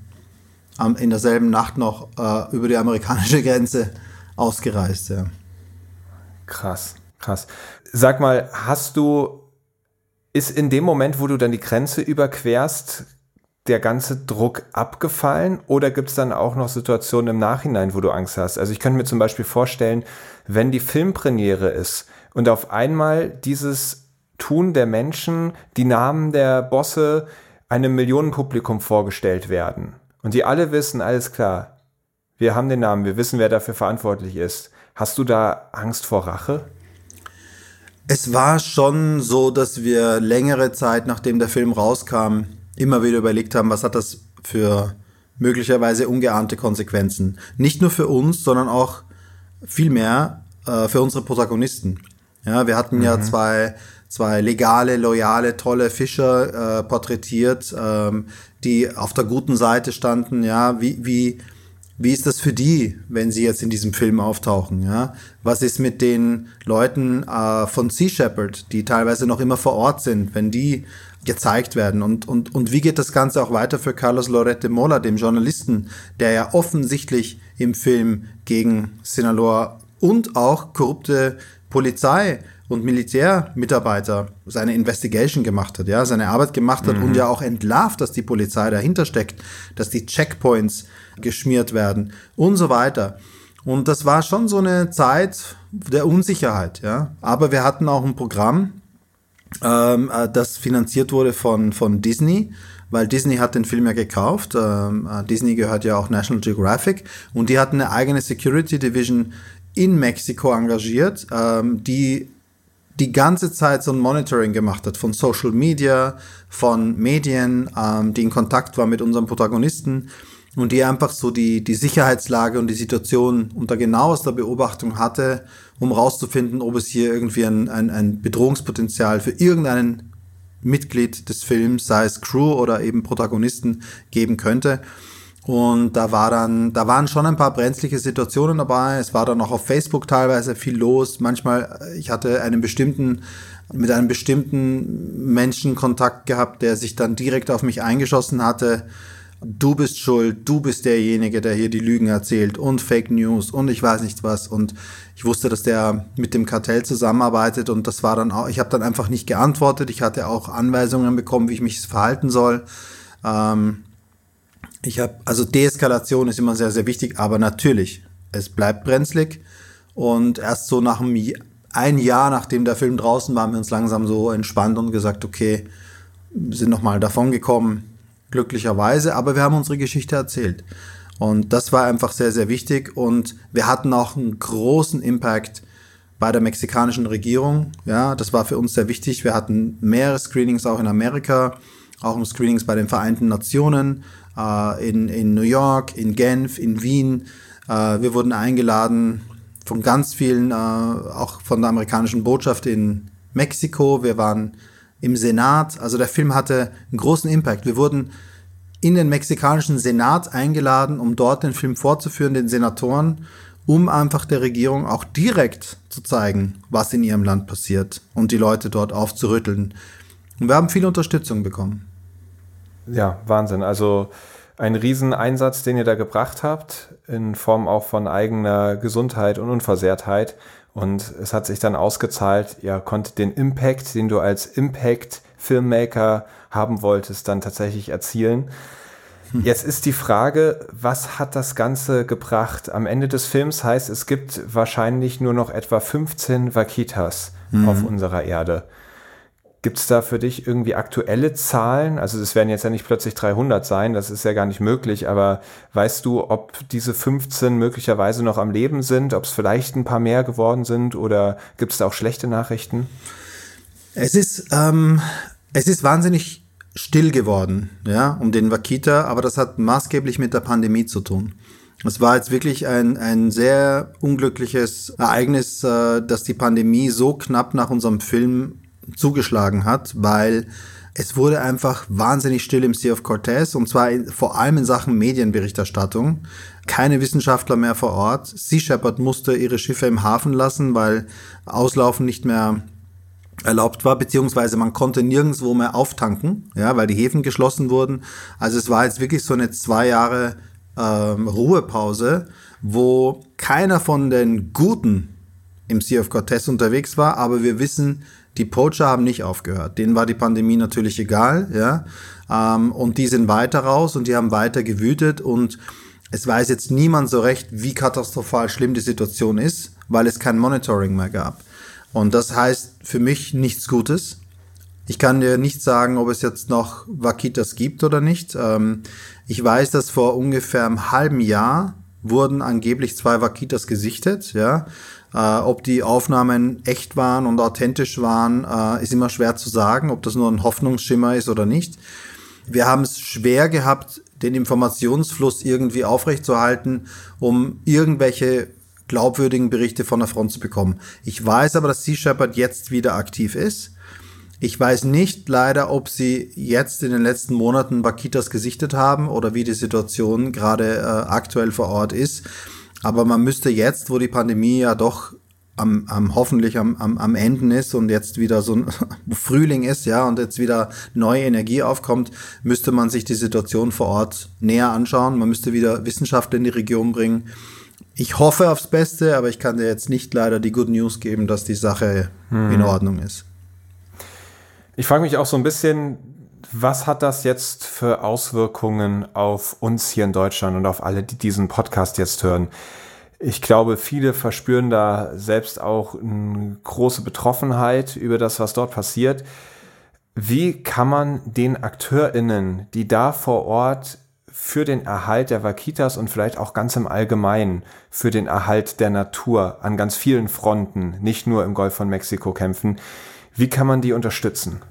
in derselben Nacht noch äh, über die amerikanische Grenze ausgereist. Ja. Krass, krass. Sag mal, hast du, ist in dem Moment, wo du dann die Grenze überquerst, der ganze Druck abgefallen oder gibt es dann auch noch Situationen im Nachhinein, wo du Angst hast? Also ich könnte mir zum Beispiel vorstellen, wenn die Filmpremiere ist und auf einmal dieses Tun der Menschen, die Namen der Bosse einem Millionenpublikum vorgestellt werden und die alle wissen, alles klar, wir haben den Namen, wir wissen, wer dafür verantwortlich ist. Hast du da Angst vor Rache? Es war schon so, dass wir längere Zeit, nachdem der Film rauskam, immer wieder überlegt haben, was hat das für möglicherweise ungeahnte Konsequenzen. Nicht nur für uns, sondern auch viel mehr äh, für unsere Protagonisten. Ja, wir hatten mhm. ja zwei, zwei legale, loyale, tolle Fischer äh, porträtiert, ähm, die auf der guten Seite standen. Ja, wie, wie, wie ist das für die, wenn sie jetzt in diesem Film auftauchen? Ja, was ist mit den Leuten äh, von Sea Shepherd, die teilweise noch immer vor Ort sind, wenn die gezeigt werden. Und, und, und wie geht das Ganze auch weiter für Carlos Lorette Mola, dem Journalisten, der ja offensichtlich im Film gegen Sinaloa und auch korrupte Polizei und Militärmitarbeiter seine Investigation gemacht hat, ja, seine Arbeit gemacht hat mhm. und ja auch entlarvt, dass die Polizei dahinter steckt, dass die Checkpoints geschmiert werden und so weiter. Und das war schon so eine Zeit der Unsicherheit, ja. Aber wir hatten auch ein Programm, ähm, äh, das finanziert wurde von, von Disney, weil Disney hat den Film ja gekauft. Ähm, äh, Disney gehört ja auch National Geographic und die hatten eine eigene Security Division in Mexiko engagiert, ähm, die die ganze Zeit so ein Monitoring gemacht hat von Social Media, von Medien, ähm, die in Kontakt war mit unseren Protagonisten und die einfach so die, die Sicherheitslage und die Situation unter genauester Beobachtung hatte um rauszufinden, ob es hier irgendwie ein, ein, ein Bedrohungspotenzial für irgendeinen Mitglied des Films, sei es Crew oder eben Protagonisten, geben könnte. Und da war dann, da waren schon ein paar brenzliche Situationen dabei. Es war dann auch auf Facebook teilweise viel los. Manchmal, ich hatte einen bestimmten, mit einem bestimmten Menschen Kontakt gehabt, der sich dann direkt auf mich eingeschossen hatte du bist schuld, du bist derjenige, der hier die Lügen erzählt und Fake News und ich weiß nicht was. Und ich wusste, dass der mit dem Kartell zusammenarbeitet und das war dann auch, ich habe dann einfach nicht geantwortet. Ich hatte auch Anweisungen bekommen, wie ich mich verhalten soll. Ähm, ich habe, also Deeskalation ist immer sehr, sehr wichtig, aber natürlich, es bleibt brenzlig. Und erst so nach einem, ein Jahr, nachdem der Film draußen war, haben wir uns langsam so entspannt und gesagt, okay, sind nochmal davon gekommen glücklicherweise, aber wir haben unsere Geschichte erzählt. Und das war einfach sehr, sehr wichtig und wir hatten auch einen großen Impact bei der mexikanischen Regierung. Ja, das war für uns sehr wichtig. Wir hatten mehrere Screenings auch in Amerika, auch Screenings bei den Vereinten Nationen, äh, in, in New York, in Genf, in Wien. Äh, wir wurden eingeladen von ganz vielen, äh, auch von der amerikanischen Botschaft in Mexiko. Wir waren im Senat. Also der Film hatte einen großen Impact. Wir wurden in den mexikanischen Senat eingeladen, um dort den Film vorzuführen, den Senatoren, um einfach der Regierung auch direkt zu zeigen, was in ihrem Land passiert und die Leute dort aufzurütteln. Und wir haben viel Unterstützung bekommen. Ja, Wahnsinn. Also ein Rieseneinsatz, den ihr da gebracht habt, in Form auch von eigener Gesundheit und Unversehrtheit. Und es hat sich dann ausgezahlt, ihr konntet den Impact, den du als Impact-Filmmaker haben wolltest, dann tatsächlich erzielen. Hm. Jetzt ist die Frage, was hat das Ganze gebracht? Am Ende des Films heißt, es gibt wahrscheinlich nur noch etwa 15 Vakitas mhm. auf unserer Erde. Gibt es da für dich irgendwie aktuelle Zahlen? Also es werden jetzt ja nicht plötzlich 300 sein, das ist ja gar nicht möglich, aber weißt du, ob diese 15 möglicherweise noch am Leben sind, ob es vielleicht ein paar mehr geworden sind oder gibt es da auch schlechte Nachrichten? Es ist, ähm, es ist wahnsinnig still geworden, ja, um den Wakita, aber das hat maßgeblich mit der Pandemie zu tun. Es war jetzt wirklich ein, ein sehr unglückliches Ereignis, äh, dass die Pandemie so knapp nach unserem Film zugeschlagen hat, weil es wurde einfach wahnsinnig still im Sea of Cortez und zwar in, vor allem in Sachen Medienberichterstattung. Keine Wissenschaftler mehr vor Ort. Sea Shepherd musste ihre Schiffe im Hafen lassen, weil Auslaufen nicht mehr erlaubt war, beziehungsweise man konnte nirgendwo mehr auftanken, ja, weil die Häfen geschlossen wurden. Also es war jetzt wirklich so eine zwei Jahre ähm, Ruhepause, wo keiner von den guten im Sea of Cortez unterwegs war, aber wir wissen, die Poacher haben nicht aufgehört. Denen war die Pandemie natürlich egal, ja. Ähm, und die sind weiter raus und die haben weiter gewütet und es weiß jetzt niemand so recht, wie katastrophal schlimm die Situation ist, weil es kein Monitoring mehr gab. Und das heißt für mich nichts Gutes. Ich kann dir nicht sagen, ob es jetzt noch Vakitas gibt oder nicht. Ähm, ich weiß, dass vor ungefähr einem halben Jahr wurden angeblich zwei Vakitas gesichtet, ja. Äh, ob die Aufnahmen echt waren und authentisch waren, äh, ist immer schwer zu sagen, ob das nur ein Hoffnungsschimmer ist oder nicht. Wir haben es schwer gehabt, den Informationsfluss irgendwie aufrechtzuerhalten, um irgendwelche glaubwürdigen Berichte von der Front zu bekommen. Ich weiß aber, dass Sea Shepherd jetzt wieder aktiv ist. Ich weiß nicht leider, ob sie jetzt in den letzten Monaten Bakitas gesichtet haben oder wie die Situation gerade äh, aktuell vor Ort ist. Aber man müsste jetzt, wo die Pandemie ja doch am, am hoffentlich am, am, am Enden ist und jetzt wieder so ein Frühling ist, ja, und jetzt wieder neue Energie aufkommt, müsste man sich die Situation vor Ort näher anschauen. Man müsste wieder Wissenschaftler in die Region bringen. Ich hoffe aufs Beste, aber ich kann dir jetzt nicht leider die Good News geben, dass die Sache hm. in Ordnung ist. Ich frage mich auch so ein bisschen, was hat das jetzt für Auswirkungen auf uns hier in Deutschland und auf alle, die diesen Podcast jetzt hören? Ich glaube, viele verspüren da selbst auch eine große Betroffenheit über das, was dort passiert. Wie kann man den AkteurInnen, die da vor Ort für den Erhalt der Vakitas und vielleicht auch ganz im Allgemeinen für den Erhalt der Natur an ganz vielen Fronten, nicht nur im Golf von Mexiko kämpfen, wie kann man die unterstützen?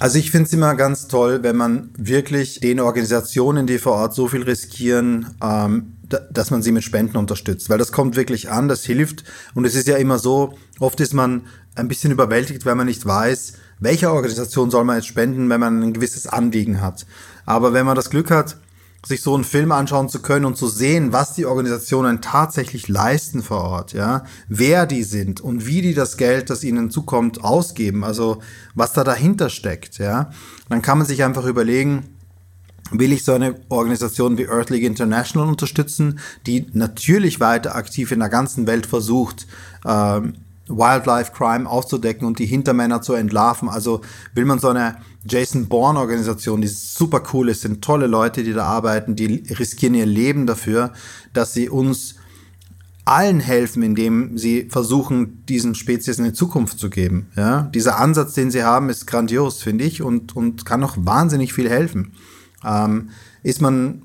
Also ich finde es immer ganz toll, wenn man wirklich den Organisationen, die vor Ort so viel riskieren, ähm, dass man sie mit Spenden unterstützt, weil das kommt wirklich an, das hilft und es ist ja immer so, oft ist man ein bisschen überwältigt, weil man nicht weiß, welcher Organisation soll man jetzt spenden, wenn man ein gewisses Anliegen hat. Aber wenn man das Glück hat, sich so einen Film anschauen zu können und zu sehen, was die Organisationen tatsächlich leisten vor Ort, ja, wer die sind und wie die das Geld, das ihnen zukommt, ausgeben, also was da dahinter steckt, ja, dann kann man sich einfach überlegen, will ich so eine Organisation wie Earth League International unterstützen, die natürlich weiter aktiv in der ganzen Welt versucht, ähm, Wildlife Crime aufzudecken und die Hintermänner zu entlarven. Also will man so eine Jason Bourne Organisation, die super cool ist, sind tolle Leute, die da arbeiten, die riskieren ihr Leben dafür, dass sie uns allen helfen, indem sie versuchen, diesen Spezies eine Zukunft zu geben. Ja, dieser Ansatz, den sie haben, ist grandios, finde ich, und, und kann auch wahnsinnig viel helfen. Ähm, ist man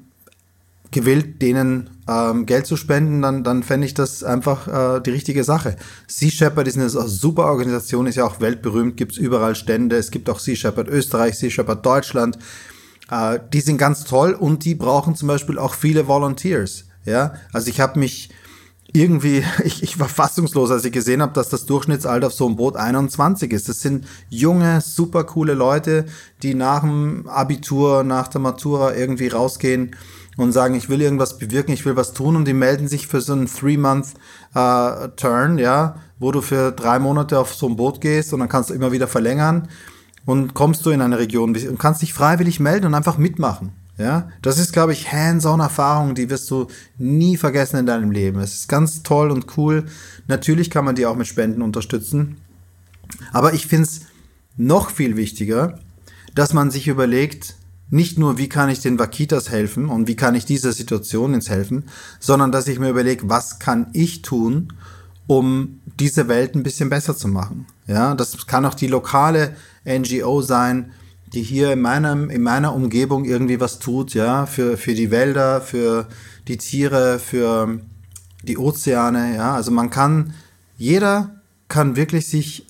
gewillt, denen ähm, Geld zu spenden, dann, dann fände ich das einfach äh, die richtige Sache. Sea Shepherd ist eine super Organisation, ist ja auch weltberühmt, gibt es überall Stände. Es gibt auch Sea Shepherd Österreich, Sea Shepherd Deutschland. Äh, die sind ganz toll und die brauchen zum Beispiel auch viele Volunteers. Ja, also ich habe mich irgendwie, ich, ich war fassungslos, als ich gesehen habe, dass das Durchschnittsalter auf so einem Boot 21 ist. Das sind junge, super coole Leute, die nach dem Abitur, nach der Matura irgendwie rausgehen und sagen, ich will irgendwas bewirken, ich will was tun und die melden sich für so einen Three-Month-Turn, äh, ja, wo du für drei Monate auf so ein Boot gehst und dann kannst du immer wieder verlängern und kommst du in eine Region und kannst dich freiwillig melden und einfach mitmachen. Ja, das ist, glaube ich, Hands-on-Erfahrung, die wirst du nie vergessen in deinem Leben. Es ist ganz toll und cool. Natürlich kann man die auch mit Spenden unterstützen. Aber ich finde es noch viel wichtiger, dass man sich überlegt, nicht nur, wie kann ich den Vakitas helfen und wie kann ich dieser Situation ins helfen, sondern dass ich mir überlege, was kann ich tun, um diese Welt ein bisschen besser zu machen. Ja, das kann auch die lokale NGO sein, die hier in meinem, in meiner Umgebung irgendwie was tut, ja, für, für die Wälder, für die Tiere, für die Ozeane, ja. Also man kann, jeder kann wirklich sich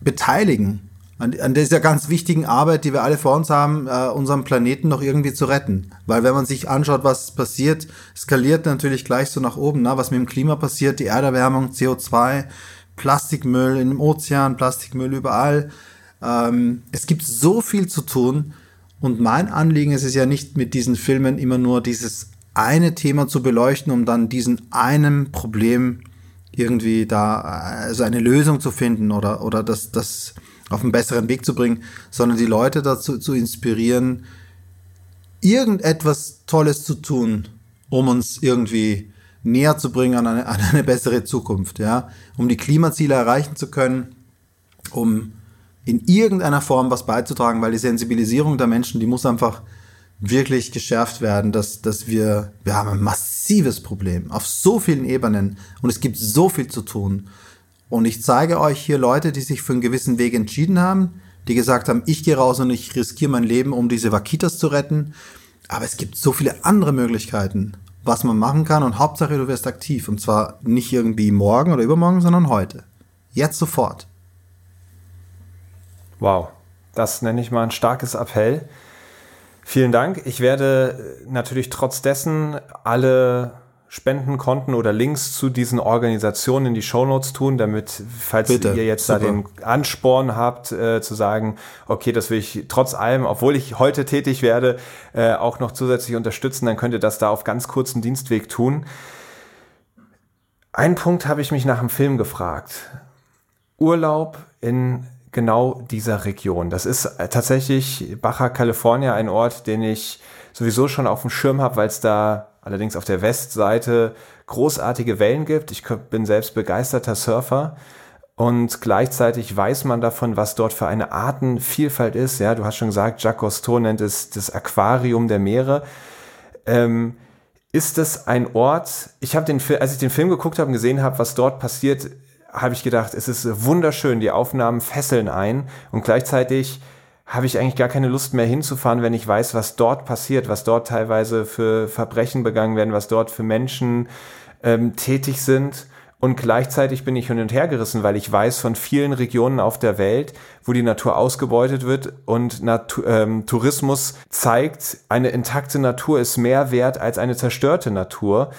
beteiligen an, an dieser ganz wichtigen Arbeit, die wir alle vor uns haben, äh, unseren Planeten noch irgendwie zu retten. Weil wenn man sich anschaut, was passiert, skaliert natürlich gleich so nach oben, ne? was mit dem Klima passiert, die Erderwärmung, CO2, Plastikmüll im Ozean, Plastikmüll überall. Ähm, es gibt so viel zu tun. Und mein Anliegen ist es ja nicht mit diesen Filmen immer nur dieses eine Thema zu beleuchten, um dann diesen einen Problem irgendwie da, also eine Lösung zu finden oder, oder das, das auf einen besseren Weg zu bringen, sondern die Leute dazu zu inspirieren, irgendetwas Tolles zu tun, um uns irgendwie näher zu bringen an eine, an eine bessere Zukunft, ja, um die Klimaziele erreichen zu können, um in irgendeiner Form was beizutragen, weil die Sensibilisierung der Menschen, die muss einfach wirklich geschärft werden, dass, dass wir, wir haben ein massives Problem auf so vielen Ebenen und es gibt so viel zu tun. Und ich zeige euch hier Leute, die sich für einen gewissen Weg entschieden haben, die gesagt haben, ich gehe raus und ich riskiere mein Leben, um diese Vakitas zu retten. Aber es gibt so viele andere Möglichkeiten, was man machen kann und Hauptsache du wirst aktiv und zwar nicht irgendwie morgen oder übermorgen, sondern heute. Jetzt sofort. Wow, das nenne ich mal ein starkes Appell. Vielen Dank. Ich werde natürlich trotz dessen alle Spendenkonten oder Links zu diesen Organisationen in die Shownotes tun, damit, falls Bitte. ihr jetzt Super. da den Ansporn habt, äh, zu sagen, okay, das will ich trotz allem, obwohl ich heute tätig werde, äh, auch noch zusätzlich unterstützen, dann könnt ihr das da auf ganz kurzen Dienstweg tun. Ein Punkt habe ich mich nach dem Film gefragt. Urlaub in genau dieser Region. Das ist äh, tatsächlich Baja California, ein Ort, den ich sowieso schon auf dem Schirm habe, weil es da allerdings auf der Westseite großartige Wellen gibt. Ich bin selbst begeisterter Surfer und gleichzeitig weiß man davon, was dort für eine Artenvielfalt ist. Ja, du hast schon gesagt, Jacques Cousteau nennt es das Aquarium der Meere. Ähm, ist es ein Ort? Ich habe den, als ich den Film geguckt habe und gesehen habe, was dort passiert, habe ich gedacht, es ist wunderschön, die Aufnahmen fesseln ein und gleichzeitig habe ich eigentlich gar keine Lust mehr hinzufahren, wenn ich weiß, was dort passiert, was dort teilweise für Verbrechen begangen werden, was dort für Menschen ähm, tätig sind. Und gleichzeitig bin ich hin und her gerissen, weil ich weiß von vielen Regionen auf der Welt, wo die Natur ausgebeutet wird und Natur, ähm, Tourismus zeigt, eine intakte Natur ist mehr wert als eine zerstörte Natur.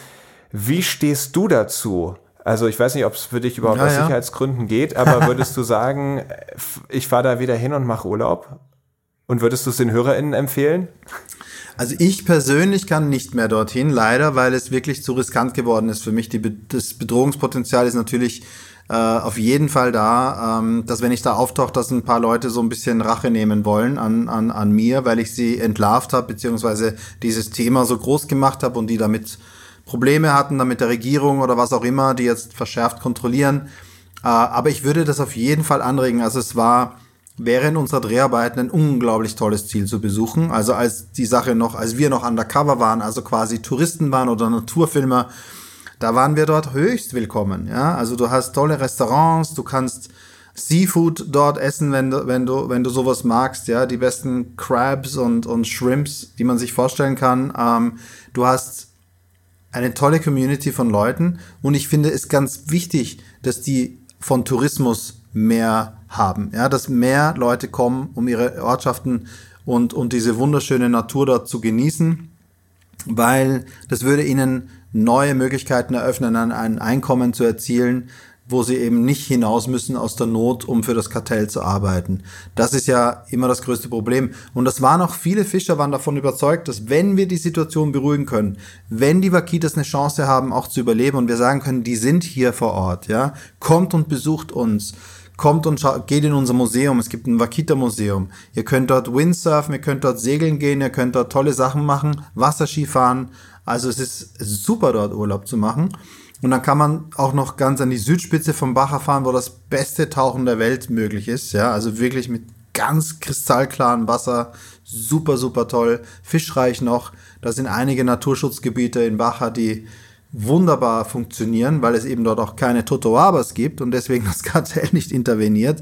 Wie stehst du dazu? Also ich weiß nicht, ob es für dich überhaupt ja, aus. Sicherheitsgründen geht, aber würdest du sagen, ich fahre da wieder hin und mache Urlaub? Und würdest du es den HörerInnen empfehlen? Also ich persönlich kann nicht mehr dorthin, leider, weil es wirklich zu riskant geworden ist für mich. Die, das Bedrohungspotenzial ist natürlich äh, auf jeden Fall da, ähm, dass wenn ich da auftauche, dass ein paar Leute so ein bisschen Rache nehmen wollen an, an, an mir, weil ich sie entlarvt habe, beziehungsweise dieses Thema so groß gemacht habe und die damit Probleme hatten dann mit der Regierung oder was auch immer, die jetzt verschärft kontrollieren. Äh, aber ich würde das auf jeden Fall anregen. Also es war während unserer Dreharbeiten ein unglaublich tolles Ziel zu besuchen. Also als die Sache noch, als wir noch undercover waren, also quasi Touristen waren oder Naturfilmer, da waren wir dort höchst willkommen. Ja, also du hast tolle Restaurants, du kannst Seafood dort essen, wenn du, wenn du, wenn du sowas magst, ja, die besten Crabs und, und Shrimps, die man sich vorstellen kann. Ähm, du hast eine tolle Community von Leuten. Und ich finde es ganz wichtig, dass die von Tourismus mehr haben, ja, dass mehr Leute kommen, um ihre Ortschaften und, und diese wunderschöne Natur dort zu genießen, weil das würde ihnen neue Möglichkeiten eröffnen, ein Einkommen zu erzielen, wo sie eben nicht hinaus müssen aus der Not, um für das Kartell zu arbeiten. Das ist ja immer das größte Problem. Und das waren auch viele Fischer waren davon überzeugt, dass wenn wir die Situation beruhigen können, wenn die Vakitas eine Chance haben, auch zu überleben und wir sagen können, die sind hier vor Ort, ja, kommt und besucht uns, kommt und geht in unser Museum. Es gibt ein Wakita-Museum. Ihr könnt dort Windsurfen, ihr könnt dort segeln gehen, ihr könnt dort tolle Sachen machen, Wasserski fahren. Also es ist super dort Urlaub zu machen. Und dann kann man auch noch ganz an die Südspitze vom Bacher fahren, wo das beste Tauchen der Welt möglich ist. Ja, also wirklich mit ganz kristallklarem Wasser. Super, super toll. Fischreich noch. Da sind einige Naturschutzgebiete in Baja, die wunderbar funktionieren, weil es eben dort auch keine Totoabas gibt und deswegen das Kartell nicht interveniert.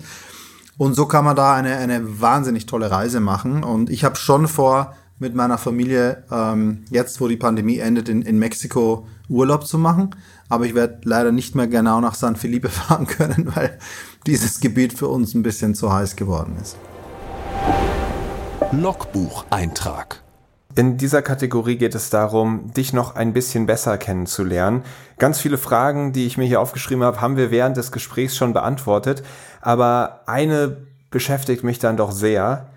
Und so kann man da eine, eine wahnsinnig tolle Reise machen. Und ich habe schon vor, mit meiner Familie ähm, jetzt, wo die Pandemie endet, in, in Mexiko Urlaub zu machen aber ich werde leider nicht mehr genau nach San Felipe fahren können, weil dieses Gebiet für uns ein bisschen zu heiß geworden ist. Logbucheintrag. In dieser Kategorie geht es darum, dich noch ein bisschen besser kennenzulernen. Ganz viele Fragen, die ich mir hier aufgeschrieben habe, haben wir während des Gesprächs schon beantwortet. Aber eine beschäftigt mich dann doch sehr.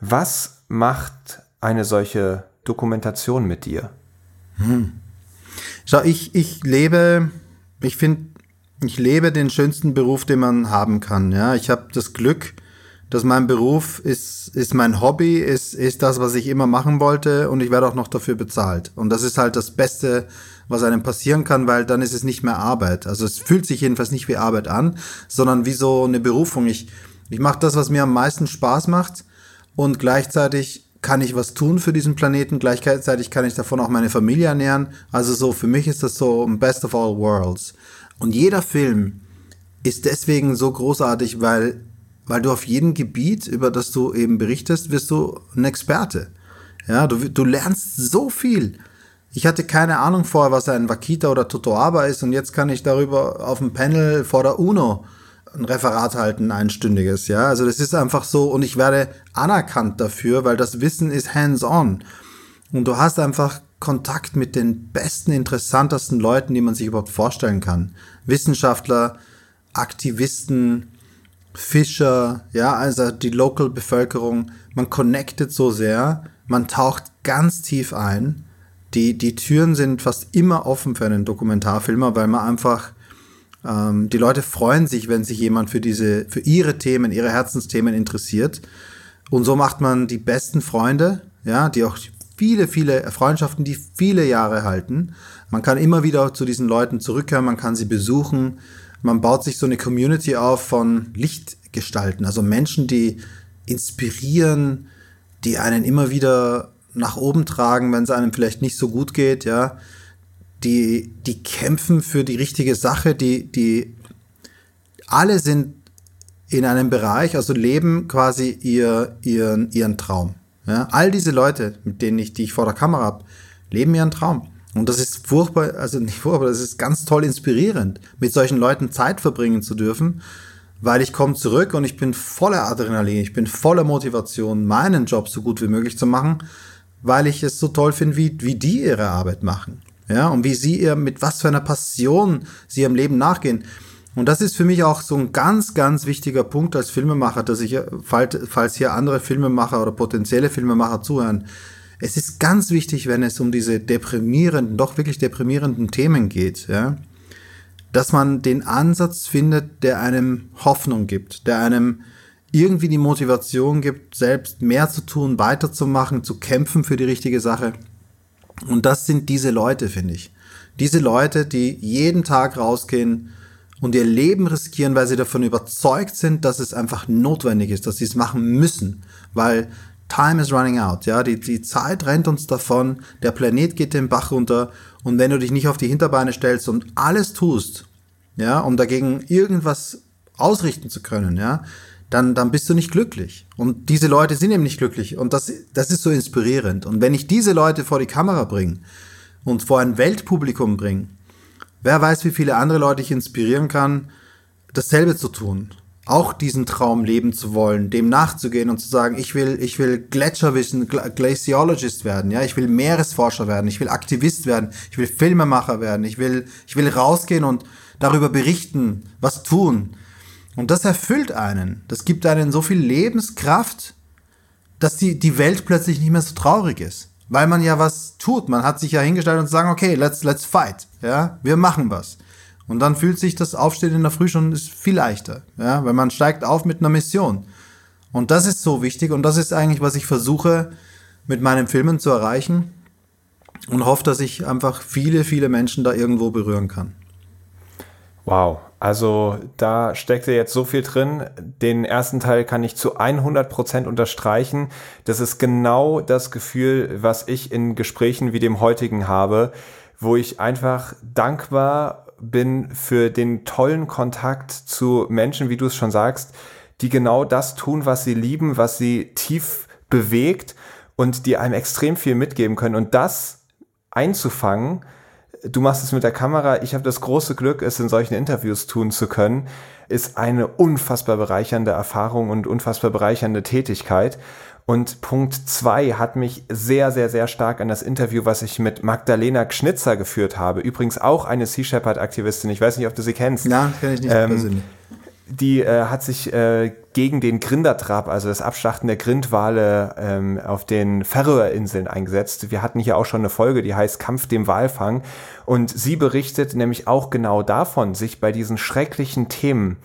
Was macht eine solche Dokumentation mit dir? Hm. Schau, ich, ich lebe, ich finde, ich lebe den schönsten Beruf, den man haben kann. Ja, ich habe das Glück, dass mein Beruf ist, ist mein Hobby, ist, ist das, was ich immer machen wollte und ich werde auch noch dafür bezahlt. Und das ist halt das Beste, was einem passieren kann, weil dann ist es nicht mehr Arbeit. Also es fühlt sich jedenfalls nicht wie Arbeit an, sondern wie so eine Berufung. Ich, ich mache das, was mir am meisten Spaß macht und gleichzeitig kann ich was tun für diesen Planeten, gleichzeitig kann ich davon auch meine Familie ernähren. Also so, für mich ist das so best of all worlds. Und jeder Film ist deswegen so großartig, weil, weil du auf jedem Gebiet, über das du eben berichtest, wirst du ein Experte. Ja, du, du lernst so viel. Ich hatte keine Ahnung vorher, was ein Wakita oder Totoaba ist und jetzt kann ich darüber auf dem Panel vor der UNO ein Referat halten, ein einstündiges, ja. Also das ist einfach so und ich werde anerkannt dafür, weil das Wissen ist hands-on. Und du hast einfach Kontakt mit den besten, interessantesten Leuten, die man sich überhaupt vorstellen kann. Wissenschaftler, Aktivisten, Fischer, ja, also die Local Bevölkerung. Man connectet so sehr, man taucht ganz tief ein. Die, die Türen sind fast immer offen für einen Dokumentarfilmer, weil man einfach ähm, die Leute freuen sich, wenn sich jemand für diese, für ihre Themen, ihre Herzensthemen interessiert. Und so macht man die besten Freunde, ja, die auch viele, viele Freundschaften, die viele Jahre halten. Man kann immer wieder zu diesen Leuten zurückkehren, man kann sie besuchen. Man baut sich so eine Community auf von Lichtgestalten, also Menschen, die inspirieren, die einen immer wieder nach oben tragen, wenn es einem vielleicht nicht so gut geht, ja die, die kämpfen für die richtige Sache, die, die alle sind in einem Bereich, also leben quasi ihr, ihren, ihren Traum. Ja? All diese Leute, mit denen ich, die ich vor der Kamera habe, leben ihren Traum. Und das ist furchtbar, also nicht furchtbar, das ist ganz toll inspirierend, mit solchen Leuten Zeit verbringen zu dürfen, weil ich komme zurück und ich bin voller Adrenalin, ich bin voller Motivation, meinen Job so gut wie möglich zu machen, weil ich es so toll finde, wie, wie die ihre Arbeit machen. Ja, und wie sie ihr, mit was für einer Passion sie ihrem Leben nachgehen. Und das ist für mich auch so ein ganz, ganz wichtiger Punkt als Filmemacher, dass ich, falls hier andere Filmemacher oder potenzielle Filmemacher zuhören, es ist ganz wichtig, wenn es um diese deprimierenden, doch wirklich deprimierenden Themen geht, ja, dass man den Ansatz findet, der einem Hoffnung gibt, der einem irgendwie die Motivation gibt, selbst mehr zu tun, weiterzumachen, zu kämpfen für die richtige Sache. Und das sind diese Leute, finde ich. Diese Leute, die jeden Tag rausgehen und ihr Leben riskieren, weil sie davon überzeugt sind, dass es einfach notwendig ist, dass sie es machen müssen, weil Time is running out, ja, die, die Zeit rennt uns davon, der Planet geht den Bach runter. Und wenn du dich nicht auf die Hinterbeine stellst und alles tust, ja, um dagegen irgendwas ausrichten zu können, ja, dann, dann bist du nicht glücklich. Und diese Leute sind eben nicht glücklich. Und das, das ist so inspirierend. Und wenn ich diese Leute vor die Kamera bringe und vor ein Weltpublikum bringe, wer weiß, wie viele andere Leute ich inspirieren kann, dasselbe zu tun. Auch diesen Traum leben zu wollen, dem nachzugehen und zu sagen, ich will, ich will Gletscherwissen, Glaciologist werden, ja, ich will Meeresforscher werden, ich will Aktivist werden, ich will Filmemacher werden, ich will, ich will rausgehen und darüber berichten, was tun. Und das erfüllt einen. Das gibt einen so viel Lebenskraft, dass die, die Welt plötzlich nicht mehr so traurig ist. Weil man ja was tut. Man hat sich ja hingestellt und sagen, okay, let's, let's fight. Ja, wir machen was. Und dann fühlt sich das Aufstehen in der Früh schon ist viel leichter. Ja, weil man steigt auf mit einer Mission. Und das ist so wichtig. Und das ist eigentlich, was ich versuche, mit meinen Filmen zu erreichen. Und hoffe, dass ich einfach viele, viele Menschen da irgendwo berühren kann. Wow, also da steckte jetzt so viel drin. Den ersten Teil kann ich zu 100 Prozent unterstreichen. Das ist genau das Gefühl, was ich in Gesprächen wie dem heutigen habe, wo ich einfach dankbar bin für den tollen Kontakt zu Menschen, wie du es schon sagst, die genau das tun, was sie lieben, was sie tief bewegt und die einem extrem viel mitgeben können. Und das einzufangen, du machst es mit der Kamera, ich habe das große Glück, es in solchen Interviews tun zu können, ist eine unfassbar bereichernde Erfahrung und unfassbar bereichernde Tätigkeit. Und Punkt zwei hat mich sehr, sehr, sehr stark an das Interview, was ich mit Magdalena Gschnitzer geführt habe. Übrigens auch eine Sea Shepherd-Aktivistin. Ich weiß nicht, ob du sie kennst. Ja, kenne ich nicht ähm, persönlich die äh, hat sich äh, gegen den Grindertrab, also das Abschlachten der Grindwale ähm, auf den Färöerinseln eingesetzt. Wir hatten hier auch schon eine Folge, die heißt Kampf dem Walfang. Und sie berichtet nämlich auch genau davon, sich bei diesen schrecklichen Themen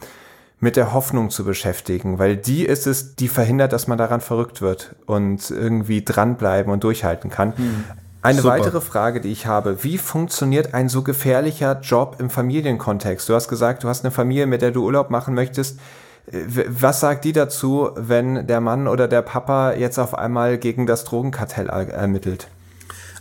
mit der Hoffnung zu beschäftigen, weil die ist es, die verhindert, dass man daran verrückt wird und irgendwie dranbleiben und durchhalten kann. Hm. Eine Super. weitere Frage, die ich habe, wie funktioniert ein so gefährlicher Job im Familienkontext? Du hast gesagt, du hast eine Familie, mit der du Urlaub machen möchtest. Was sagt die dazu, wenn der Mann oder der Papa jetzt auf einmal gegen das Drogenkartell ermittelt?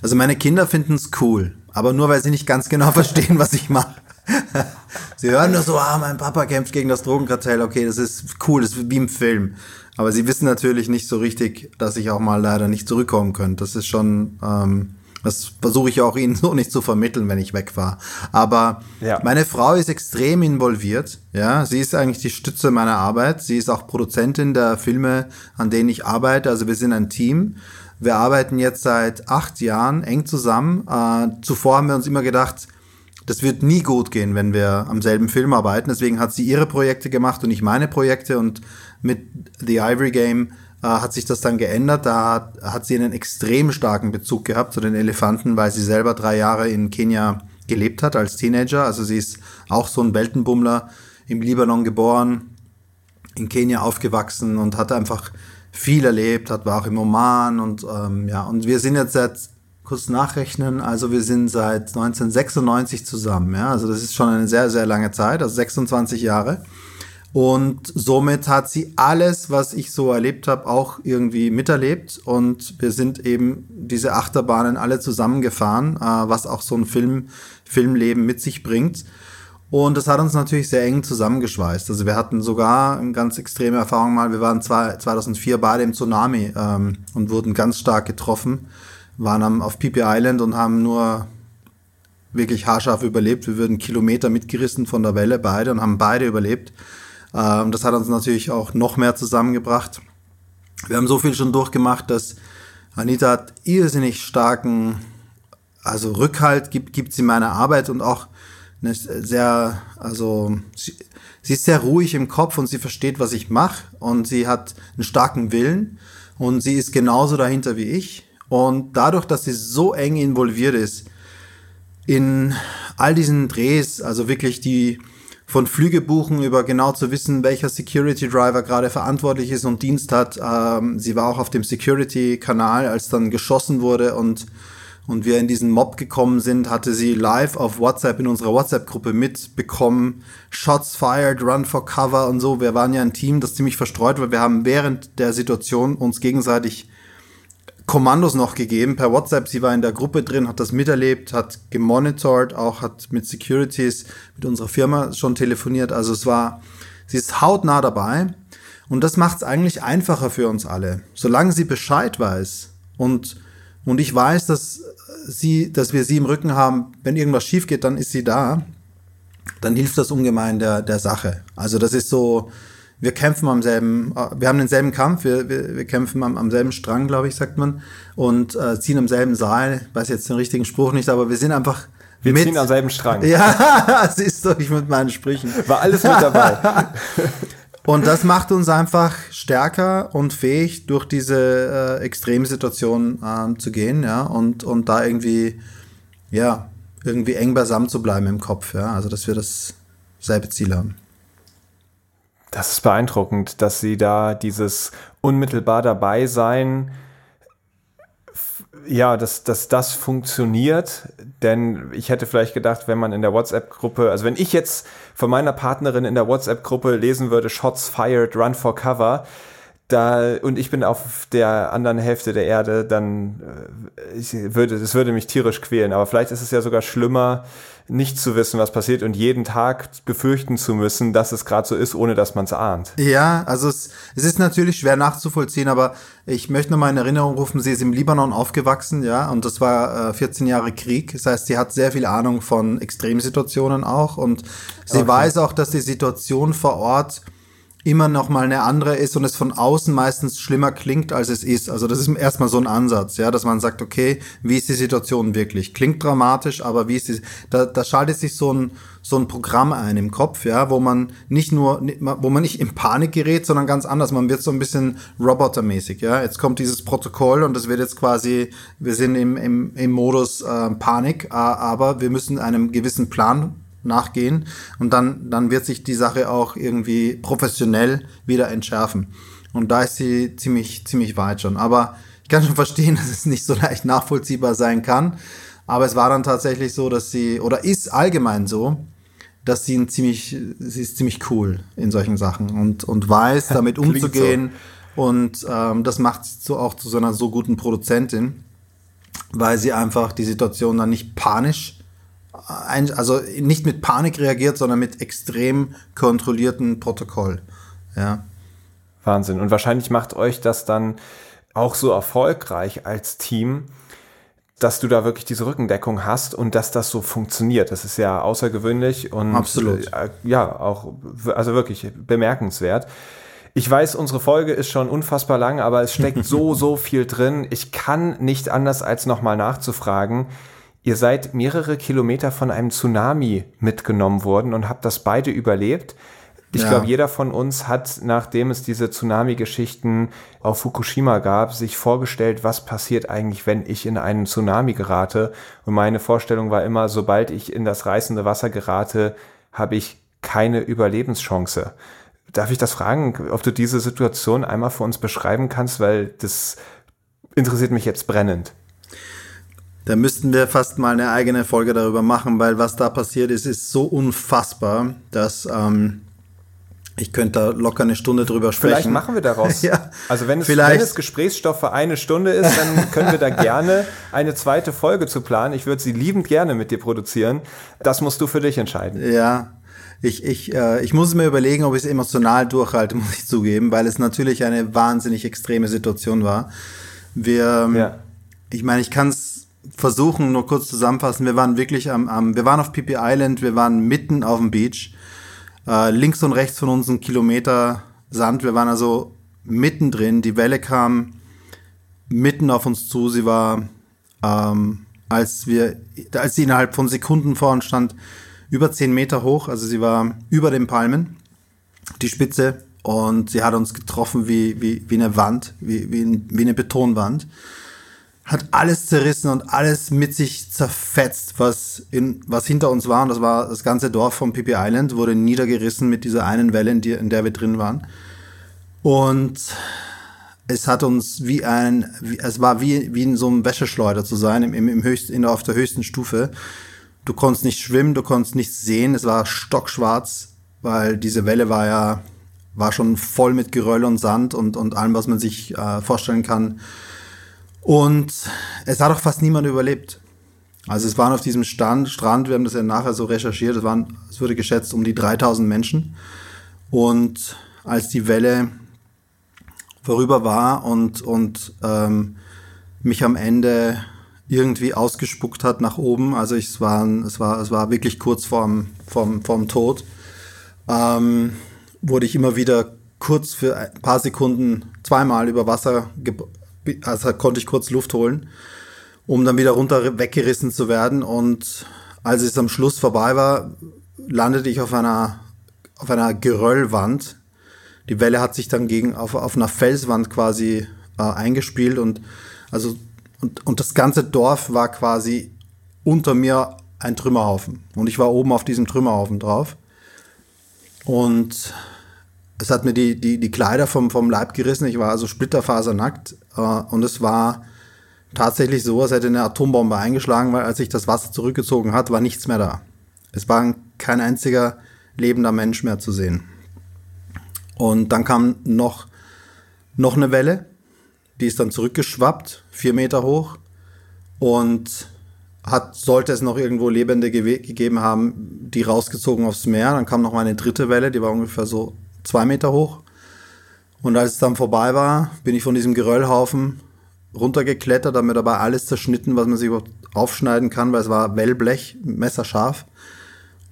Also meine Kinder finden es cool, aber nur weil sie nicht ganz genau verstehen, was ich mache. sie hören nur so, ah, mein Papa kämpft gegen das Drogenkartell, okay, das ist cool, das ist wie im Film. Aber sie wissen natürlich nicht so richtig, dass ich auch mal leider nicht zurückkommen könnte. Das ist schon, ähm, das versuche ich auch ihnen so nicht zu vermitteln, wenn ich weg war. Aber ja. meine Frau ist extrem involviert. Ja, sie ist eigentlich die Stütze meiner Arbeit. Sie ist auch Produzentin der Filme, an denen ich arbeite. Also wir sind ein Team. Wir arbeiten jetzt seit acht Jahren eng zusammen. Äh, zuvor haben wir uns immer gedacht, das wird nie gut gehen, wenn wir am selben Film arbeiten. Deswegen hat sie ihre Projekte gemacht und ich meine Projekte. Und mit The Ivory Game äh, hat sich das dann geändert. Da hat, hat sie einen extrem starken Bezug gehabt zu den Elefanten, weil sie selber drei Jahre in Kenia gelebt hat als Teenager. Also sie ist auch so ein Weltenbummler im Libanon geboren, in Kenia aufgewachsen und hat einfach viel erlebt, hat war auch im Oman und ähm, ja und wir sind jetzt seit kurz nachrechnen, also wir sind seit 1996 zusammen, ja, also das ist schon eine sehr sehr lange Zeit, also 26 Jahre und somit hat sie alles, was ich so erlebt habe, auch irgendwie miterlebt. Und wir sind eben diese Achterbahnen alle zusammengefahren, äh, was auch so ein Film, Filmleben mit sich bringt. Und das hat uns natürlich sehr eng zusammengeschweißt. Also wir hatten sogar eine ganz extreme Erfahrung mal. Wir waren zwei, 2004 beide im Tsunami ähm, und wurden ganz stark getroffen. Waren am, auf Pipi Island und haben nur wirklich haarscharf überlebt. Wir würden Kilometer mitgerissen von der Welle beide und haben beide überlebt. Ähm, das hat uns natürlich auch noch mehr zusammengebracht. Wir haben so viel schon durchgemacht, dass Anita hat irrsinnig starken, also Rückhalt gibt, gibt sie meiner Arbeit und auch eine sehr, also sie, sie ist sehr ruhig im Kopf und sie versteht, was ich mache und sie hat einen starken Willen und sie ist genauso dahinter wie ich. Und dadurch, dass sie so eng involviert ist in all diesen Drehs, also wirklich die, von Flüge buchen über genau zu wissen, welcher Security Driver gerade verantwortlich ist und Dienst hat. Ähm, sie war auch auf dem Security-Kanal, als dann geschossen wurde und und wir in diesen Mob gekommen sind, hatte sie live auf WhatsApp in unserer WhatsApp-Gruppe mitbekommen. Shots fired, run for cover und so. Wir waren ja ein Team, das ziemlich verstreut war. Wir haben während der Situation uns gegenseitig Kommandos noch gegeben per WhatsApp. Sie war in der Gruppe drin, hat das miterlebt, hat gemonitort, auch hat mit Securities, mit unserer Firma schon telefoniert. Also es war, sie ist hautnah dabei. Und das macht es eigentlich einfacher für uns alle. Solange sie Bescheid weiß und, und ich weiß, dass sie, dass wir sie im Rücken haben, wenn irgendwas schief geht, dann ist sie da, dann hilft das ungemein der, der Sache. Also das ist so, wir kämpfen am selben, äh, wir haben denselben Kampf, wir, wir, wir kämpfen am, am selben Strang, glaube ich, sagt man, und äh, ziehen am selben Seil. Ich weiß jetzt den richtigen Spruch nicht, aber wir sind einfach. Wir mit, ziehen am selben Strang. Ja, siehst du, ich mit meinen Sprüchen. War alles mit dabei. und das macht uns einfach stärker und fähig, durch diese äh, Extremsituation äh, zu gehen, ja, und, und da irgendwie, ja, irgendwie eng beisammen zu bleiben im Kopf, ja, also dass wir das selbe Ziel haben. Das ist beeindruckend, dass sie da dieses unmittelbar dabei sein, ja, dass, dass das funktioniert. Denn ich hätte vielleicht gedacht, wenn man in der WhatsApp-Gruppe, also wenn ich jetzt von meiner Partnerin in der WhatsApp-Gruppe lesen würde, Shots fired, run for cover, da und ich bin auf der anderen Hälfte der Erde, dann äh, ich würde es würde mich tierisch quälen. Aber vielleicht ist es ja sogar schlimmer, nicht zu wissen, was passiert und jeden Tag befürchten zu müssen, dass es gerade so ist, ohne dass man es ahnt. Ja, also es, es ist natürlich schwer nachzuvollziehen, aber ich möchte nochmal in Erinnerung rufen, sie ist im Libanon aufgewachsen, ja, und das war äh, 14 Jahre Krieg. Das heißt, sie hat sehr viel Ahnung von Extremsituationen auch und sie okay. weiß auch, dass die Situation vor Ort immer noch mal eine andere ist und es von außen meistens schlimmer klingt, als es ist. Also das ist erstmal so ein Ansatz, ja, dass man sagt, okay, wie ist die Situation wirklich? Klingt dramatisch, aber wie ist die, da, da schaltet sich so ein, so ein Programm ein im Kopf, ja, wo man nicht nur, wo man nicht in Panik gerät, sondern ganz anders. Man wird so ein bisschen robotermäßig, ja. Jetzt kommt dieses Protokoll und das wird jetzt quasi, wir sind im, im, im Modus äh, Panik, äh, aber wir müssen einem gewissen Plan nachgehen und dann, dann wird sich die Sache auch irgendwie professionell wieder entschärfen. Und da ist sie ziemlich, ziemlich weit schon. Aber ich kann schon verstehen, dass es nicht so leicht nachvollziehbar sein kann. Aber es war dann tatsächlich so, dass sie, oder ist allgemein so, dass sie ein ziemlich, sie ist ziemlich cool in solchen Sachen und, und weiß, damit umzugehen. So. Und ähm, das macht sie so auch zu so einer so guten Produzentin, weil sie einfach die Situation dann nicht panisch, ein, also nicht mit Panik reagiert, sondern mit extrem kontrollierten Protokoll. Ja. Wahnsinn. Und wahrscheinlich macht euch das dann auch so erfolgreich als Team, dass du da wirklich diese Rückendeckung hast und dass das so funktioniert. Das ist ja außergewöhnlich und Absolut. Äh, ja, auch also wirklich bemerkenswert. Ich weiß, unsere Folge ist schon unfassbar lang, aber es steckt so, so viel drin. Ich kann nicht anders als nochmal nachzufragen. Ihr seid mehrere Kilometer von einem Tsunami mitgenommen worden und habt das beide überlebt. Ich ja. glaube, jeder von uns hat, nachdem es diese Tsunami-Geschichten auf Fukushima gab, sich vorgestellt, was passiert eigentlich, wenn ich in einen Tsunami gerate. Und meine Vorstellung war immer, sobald ich in das reißende Wasser gerate, habe ich keine Überlebenschance. Darf ich das fragen, ob du diese Situation einmal für uns beschreiben kannst, weil das interessiert mich jetzt brennend. Da müssten wir fast mal eine eigene Folge darüber machen, weil was da passiert ist, ist so unfassbar, dass ähm, ich könnte da locker eine Stunde drüber sprechen. Vielleicht machen wir daraus. ja, also wenn es, wenn es Gesprächsstoff für eine Stunde ist, dann können wir da gerne eine zweite Folge zu planen. Ich würde sie liebend gerne mit dir produzieren. Das musst du für dich entscheiden. Ja, ich, ich, äh, ich muss mir überlegen, ob ich es emotional durchhalte, muss ich zugeben, weil es natürlich eine wahnsinnig extreme Situation war. Wir, ähm, ja. ich meine, ich kann es versuchen, nur kurz zusammenfassen. Wir waren wirklich am, am, wir waren auf Pippi Island, wir waren mitten auf dem Beach äh, links und rechts von uns ein Kilometer Sand. Wir waren also mittendrin. Die Welle kam mitten auf uns zu. Sie war, ähm, als wir, als sie innerhalb von Sekunden vor uns stand, über zehn Meter hoch. Also sie war über den Palmen, die Spitze. Und sie hat uns getroffen wie, wie, wie eine Wand, wie, wie, wie eine Betonwand hat alles zerrissen und alles mit sich zerfetzt, was, in, was hinter uns war. Und das war das ganze Dorf von Pippi Island, wurde niedergerissen mit dieser einen Welle, in, die, in der wir drin waren. Und es hat uns wie ein, wie, es war wie, wie in so einem Wäscheschleuder zu sein, im, im höchsten, in, auf der höchsten Stufe. Du konntest nicht schwimmen, du konntest nichts sehen, es war stockschwarz, weil diese Welle war ja, war schon voll mit Geröll und Sand und, und allem, was man sich äh, vorstellen kann und es hat auch fast niemand überlebt. Also es waren auf diesem Stand, Strand, wir haben das ja nachher so recherchiert, es waren, es wurde geschätzt um die 3000 Menschen. Und als die Welle vorüber war und, und ähm, mich am Ende irgendwie ausgespuckt hat nach oben, also ich, es, war, es, war, es war wirklich kurz vorm, vorm, vorm Tod, ähm, wurde ich immer wieder kurz für ein paar Sekunden zweimal über Wasser also konnte ich kurz Luft holen, um dann wieder runter weggerissen zu werden. Und als es am Schluss vorbei war, landete ich auf einer, auf einer Geröllwand. Die Welle hat sich dann gegen, auf, auf einer Felswand quasi äh, eingespielt und also und, und das ganze Dorf war quasi unter mir ein Trümmerhaufen. Und ich war oben auf diesem Trümmerhaufen drauf. Und es hat mir die, die, die Kleider vom, vom Leib gerissen. Ich war also splitterfasernackt. Äh, und es war tatsächlich so, als hätte eine Atombombe eingeschlagen, weil als sich das Wasser zurückgezogen hat, war nichts mehr da. Es war kein einziger lebender Mensch mehr zu sehen. Und dann kam noch, noch eine Welle, die ist dann zurückgeschwappt, vier Meter hoch. Und hat, sollte es noch irgendwo Lebende gegeben haben, die rausgezogen aufs Meer. Dann kam noch mal eine dritte Welle, die war ungefähr so zwei Meter hoch. Und als es dann vorbei war, bin ich von diesem Geröllhaufen runtergeklettert, habe mir dabei alles zerschnitten, was man sich überhaupt aufschneiden kann, weil es war Wellblech, messerscharf.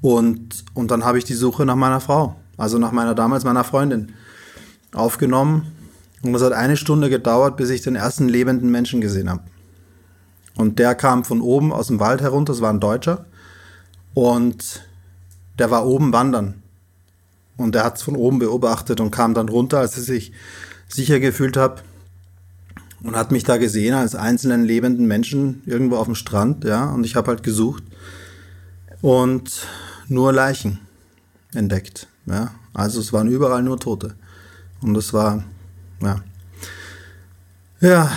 Und, und dann habe ich die Suche nach meiner Frau, also nach meiner damals meiner Freundin, aufgenommen. Und es hat eine Stunde gedauert, bis ich den ersten lebenden Menschen gesehen habe. Und der kam von oben aus dem Wald herunter, das war ein Deutscher. Und der war oben wandern. Und er hat es von oben beobachtet und kam dann runter, als er sich sicher gefühlt hat und hat mich da gesehen als einzelnen lebenden Menschen irgendwo auf dem Strand, ja, und ich habe halt gesucht. Und nur Leichen entdeckt. Ja? Also es waren überall nur Tote. Und es war, ja, ja,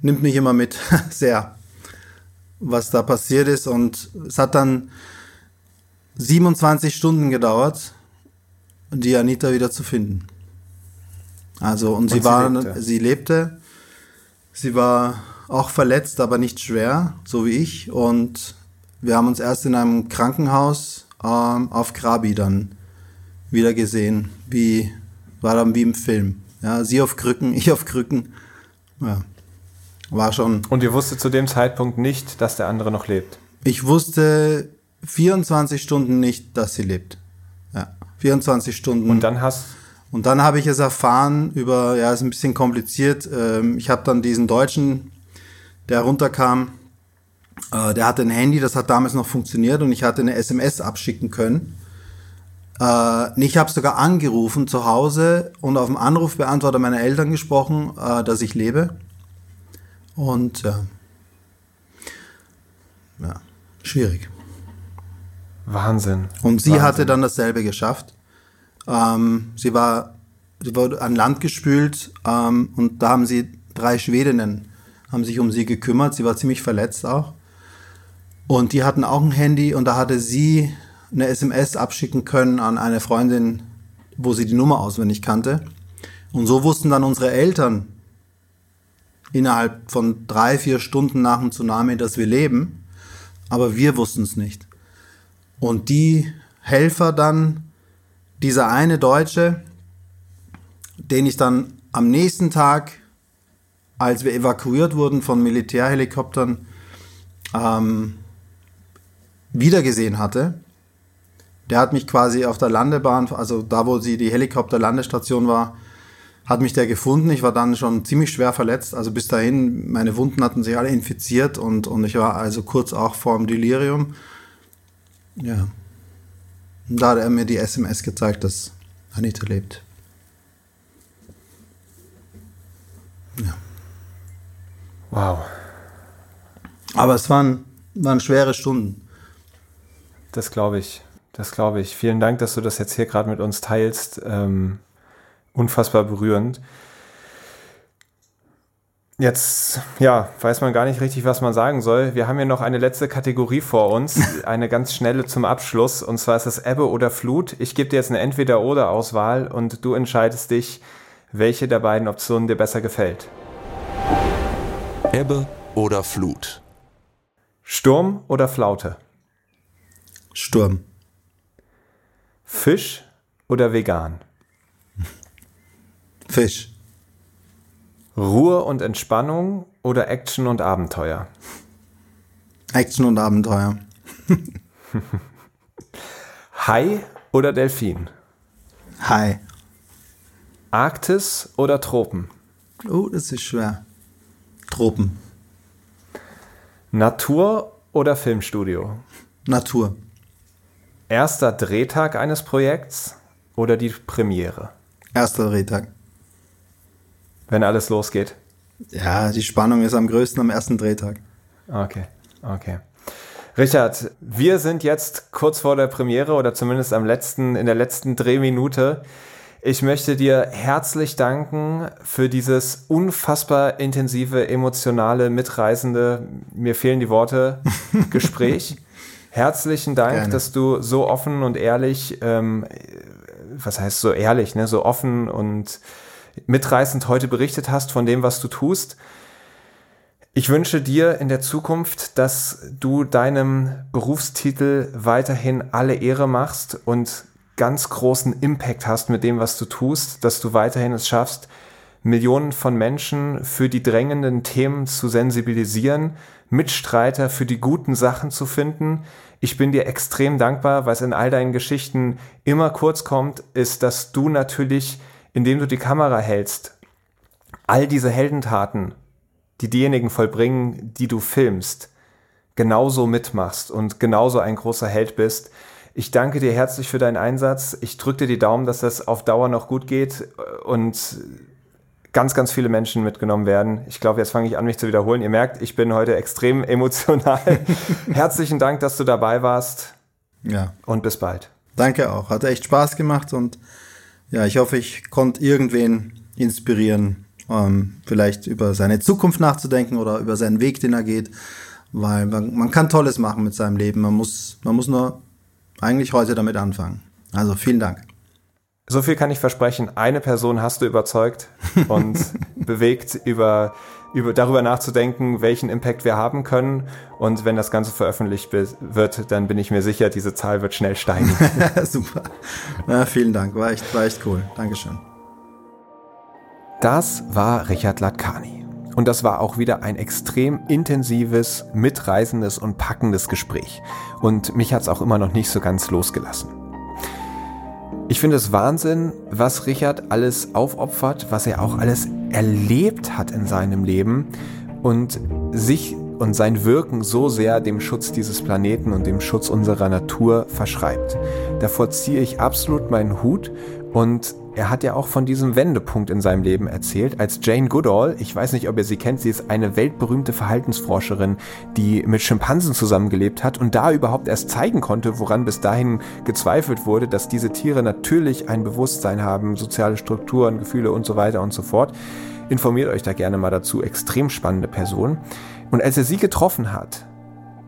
nimmt mich immer mit, sehr, was da passiert ist. Und es hat dann 27 Stunden gedauert, die Anita wieder zu finden. Also, und, und sie, sie war, lebte. sie lebte, sie war auch verletzt, aber nicht schwer, so wie ich. Und wir haben uns erst in einem Krankenhaus ähm, auf Krabi dann wieder gesehen, wie, war dann wie im Film. Ja, sie auf Krücken, ich auf Krücken. Ja, war schon. Und ihr wusstet zu dem Zeitpunkt nicht, dass der andere noch lebt? Ich wusste 24 Stunden nicht, dass sie lebt. Ja, 24 Stunden. Und dann hast und dann habe ich es erfahren über, ja, ist ein bisschen kompliziert. Ähm, ich habe dann diesen Deutschen, der runterkam, äh, der hatte ein Handy, das hat damals noch funktioniert und ich hatte eine SMS abschicken können. Äh, ich habe sogar angerufen zu Hause und auf dem Anrufbeantworter meiner Eltern gesprochen, äh, dass ich lebe. Und ja, ja schwierig. Wahnsinn. Und sie Wahnsinn. hatte dann dasselbe geschafft. Ähm, sie, war, sie wurde an Land gespült ähm, und da haben sie drei Schwedinnen haben sich um sie gekümmert. Sie war ziemlich verletzt auch. Und die hatten auch ein Handy und da hatte sie eine SMS abschicken können an eine Freundin, wo sie die Nummer auswendig kannte. Und so wussten dann unsere Eltern innerhalb von drei, vier Stunden nach dem Tsunami, dass wir leben. Aber wir wussten es nicht. Und die Helfer dann, dieser eine Deutsche, den ich dann am nächsten Tag, als wir evakuiert wurden von Militärhelikoptern, ähm, wiedergesehen hatte, der hat mich quasi auf der Landebahn, also da, wo sie die Helikopterlandestation war, hat mich der gefunden. Ich war dann schon ziemlich schwer verletzt. Also bis dahin, meine Wunden hatten sich alle infiziert und, und ich war also kurz auch vor dem Delirium. Ja. Und da hat er mir die SMS gezeigt, dass Anita lebt. Ja. Wow. Aber es waren, waren schwere Stunden. Das glaube ich. Das glaube ich. Vielen Dank, dass du das jetzt hier gerade mit uns teilst. Ähm, unfassbar berührend. Jetzt, ja, weiß man gar nicht richtig, was man sagen soll. Wir haben hier noch eine letzte Kategorie vor uns, eine ganz schnelle zum Abschluss. Und zwar ist es Ebbe oder Flut. Ich gebe dir jetzt eine Entweder-Oder-Auswahl und du entscheidest dich, welche der beiden Optionen dir besser gefällt. Ebbe oder Flut? Sturm oder Flaute? Sturm. Fisch oder vegan? Fisch. Ruhe und Entspannung oder Action und Abenteuer? Action und Abenteuer. Hai oder Delfin? Hai. Arktis oder Tropen? Oh, das ist schwer. Tropen. Natur oder Filmstudio? Natur. Erster Drehtag eines Projekts oder die Premiere? Erster Drehtag. Wenn alles losgeht? Ja, die Spannung ist am größten am ersten Drehtag. Okay, okay. Richard, wir sind jetzt kurz vor der Premiere oder zumindest am letzten, in der letzten Drehminute. Ich möchte dir herzlich danken für dieses unfassbar intensive, emotionale, mitreisende, mir fehlen die Worte, Gespräch. Herzlichen Dank, Gerne. dass du so offen und ehrlich, ähm, was heißt so ehrlich, ne, so offen und mitreißend heute berichtet hast von dem, was du tust. Ich wünsche dir in der Zukunft, dass du deinem Berufstitel weiterhin alle Ehre machst und ganz großen Impact hast mit dem, was du tust, dass du weiterhin es schaffst, Millionen von Menschen für die drängenden Themen zu sensibilisieren, Mitstreiter für die guten Sachen zu finden. Ich bin dir extrem dankbar, was in all deinen Geschichten immer kurz kommt, ist, dass du natürlich, indem du die Kamera hältst, all diese Heldentaten, die diejenigen vollbringen, die du filmst, genauso mitmachst und genauso ein großer Held bist. Ich danke dir herzlich für deinen Einsatz. Ich drücke dir die Daumen, dass das auf Dauer noch gut geht und ganz, ganz viele Menschen mitgenommen werden. Ich glaube, jetzt fange ich an, mich zu wiederholen. Ihr merkt, ich bin heute extrem emotional. Herzlichen Dank, dass du dabei warst. Ja. Und bis bald. Danke auch. Hat echt Spaß gemacht und ja, ich hoffe, ich konnte irgendwen inspirieren, ähm, vielleicht über seine Zukunft nachzudenken oder über seinen Weg, den er geht. Weil man, man kann Tolles machen mit seinem Leben. Man muss, man muss nur eigentlich heute damit anfangen. Also vielen Dank. So viel kann ich versprechen. Eine Person hast du überzeugt und bewegt, über, über, darüber nachzudenken, welchen Impact wir haben können. Und wenn das Ganze veröffentlicht wird, dann bin ich mir sicher, diese Zahl wird schnell steigen. Super. Na, vielen Dank. War echt, war echt cool. Dankeschön. Das war Richard Latkani. Und das war auch wieder ein extrem intensives, mitreißendes und packendes Gespräch. Und mich hat es auch immer noch nicht so ganz losgelassen. Ich finde es Wahnsinn, was Richard alles aufopfert, was er auch alles erlebt hat in seinem Leben und sich und sein Wirken so sehr dem Schutz dieses Planeten und dem Schutz unserer Natur verschreibt. Davor ziehe ich absolut meinen Hut und er hat ja auch von diesem Wendepunkt in seinem Leben erzählt, als Jane Goodall, ich weiß nicht, ob ihr sie kennt, sie ist eine weltberühmte Verhaltensforscherin, die mit Schimpansen zusammengelebt hat und da überhaupt erst zeigen konnte, woran bis dahin gezweifelt wurde, dass diese Tiere natürlich ein Bewusstsein haben, soziale Strukturen, Gefühle und so weiter und so fort. Informiert euch da gerne mal dazu, extrem spannende Person. Und als er sie getroffen hat,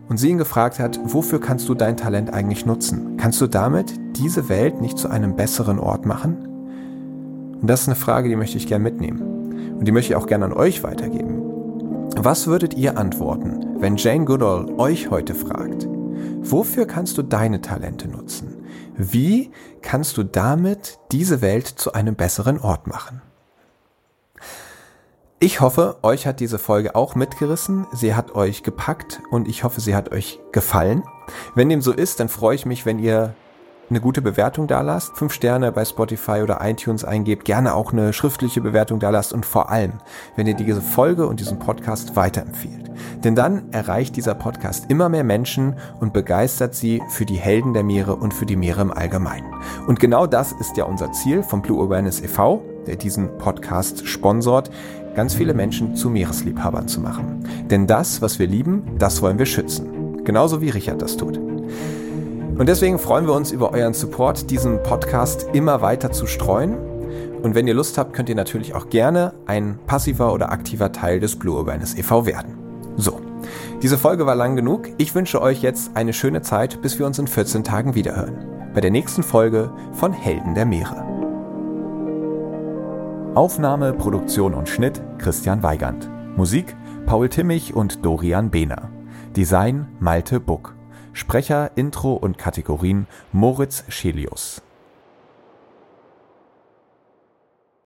und sie ihn gefragt hat, wofür kannst du dein Talent eigentlich nutzen? Kannst du damit diese Welt nicht zu einem besseren Ort machen? Und das ist eine Frage, die möchte ich gerne mitnehmen. Und die möchte ich auch gerne an euch weitergeben. Was würdet ihr antworten, wenn Jane Goodall euch heute fragt, wofür kannst du deine Talente nutzen? Wie kannst du damit diese Welt zu einem besseren Ort machen? Ich hoffe, euch hat diese Folge auch mitgerissen, sie hat euch gepackt und ich hoffe, sie hat euch gefallen. Wenn dem so ist, dann freue ich mich, wenn ihr eine gute Bewertung da lasst, fünf Sterne bei Spotify oder iTunes eingebt, gerne auch eine schriftliche Bewertung da lasst und vor allem, wenn ihr diese Folge und diesen Podcast weiterempfiehlt. Denn dann erreicht dieser Podcast immer mehr Menschen und begeistert sie für die Helden der Meere und für die Meere im Allgemeinen. Und genau das ist ja unser Ziel vom Blue Awareness e.V., der diesen Podcast sponsort, ganz viele Menschen zu Meeresliebhabern zu machen. Denn das, was wir lieben, das wollen wir schützen. Genauso wie Richard das tut. Und deswegen freuen wir uns über euren Support, diesen Podcast immer weiter zu streuen. Und wenn ihr Lust habt, könnt ihr natürlich auch gerne ein passiver oder aktiver Teil des Blue Awareness e.V. werden. So, diese Folge war lang genug. Ich wünsche euch jetzt eine schöne Zeit, bis wir uns in 14 Tagen wiederhören. Bei der nächsten Folge von Helden der Meere. Aufnahme, Produktion und Schnitt Christian Weigand. Musik Paul Timmich und Dorian Behner. Design Malte Buck. Sprecher, Intro und Kategorien Moritz Schelius.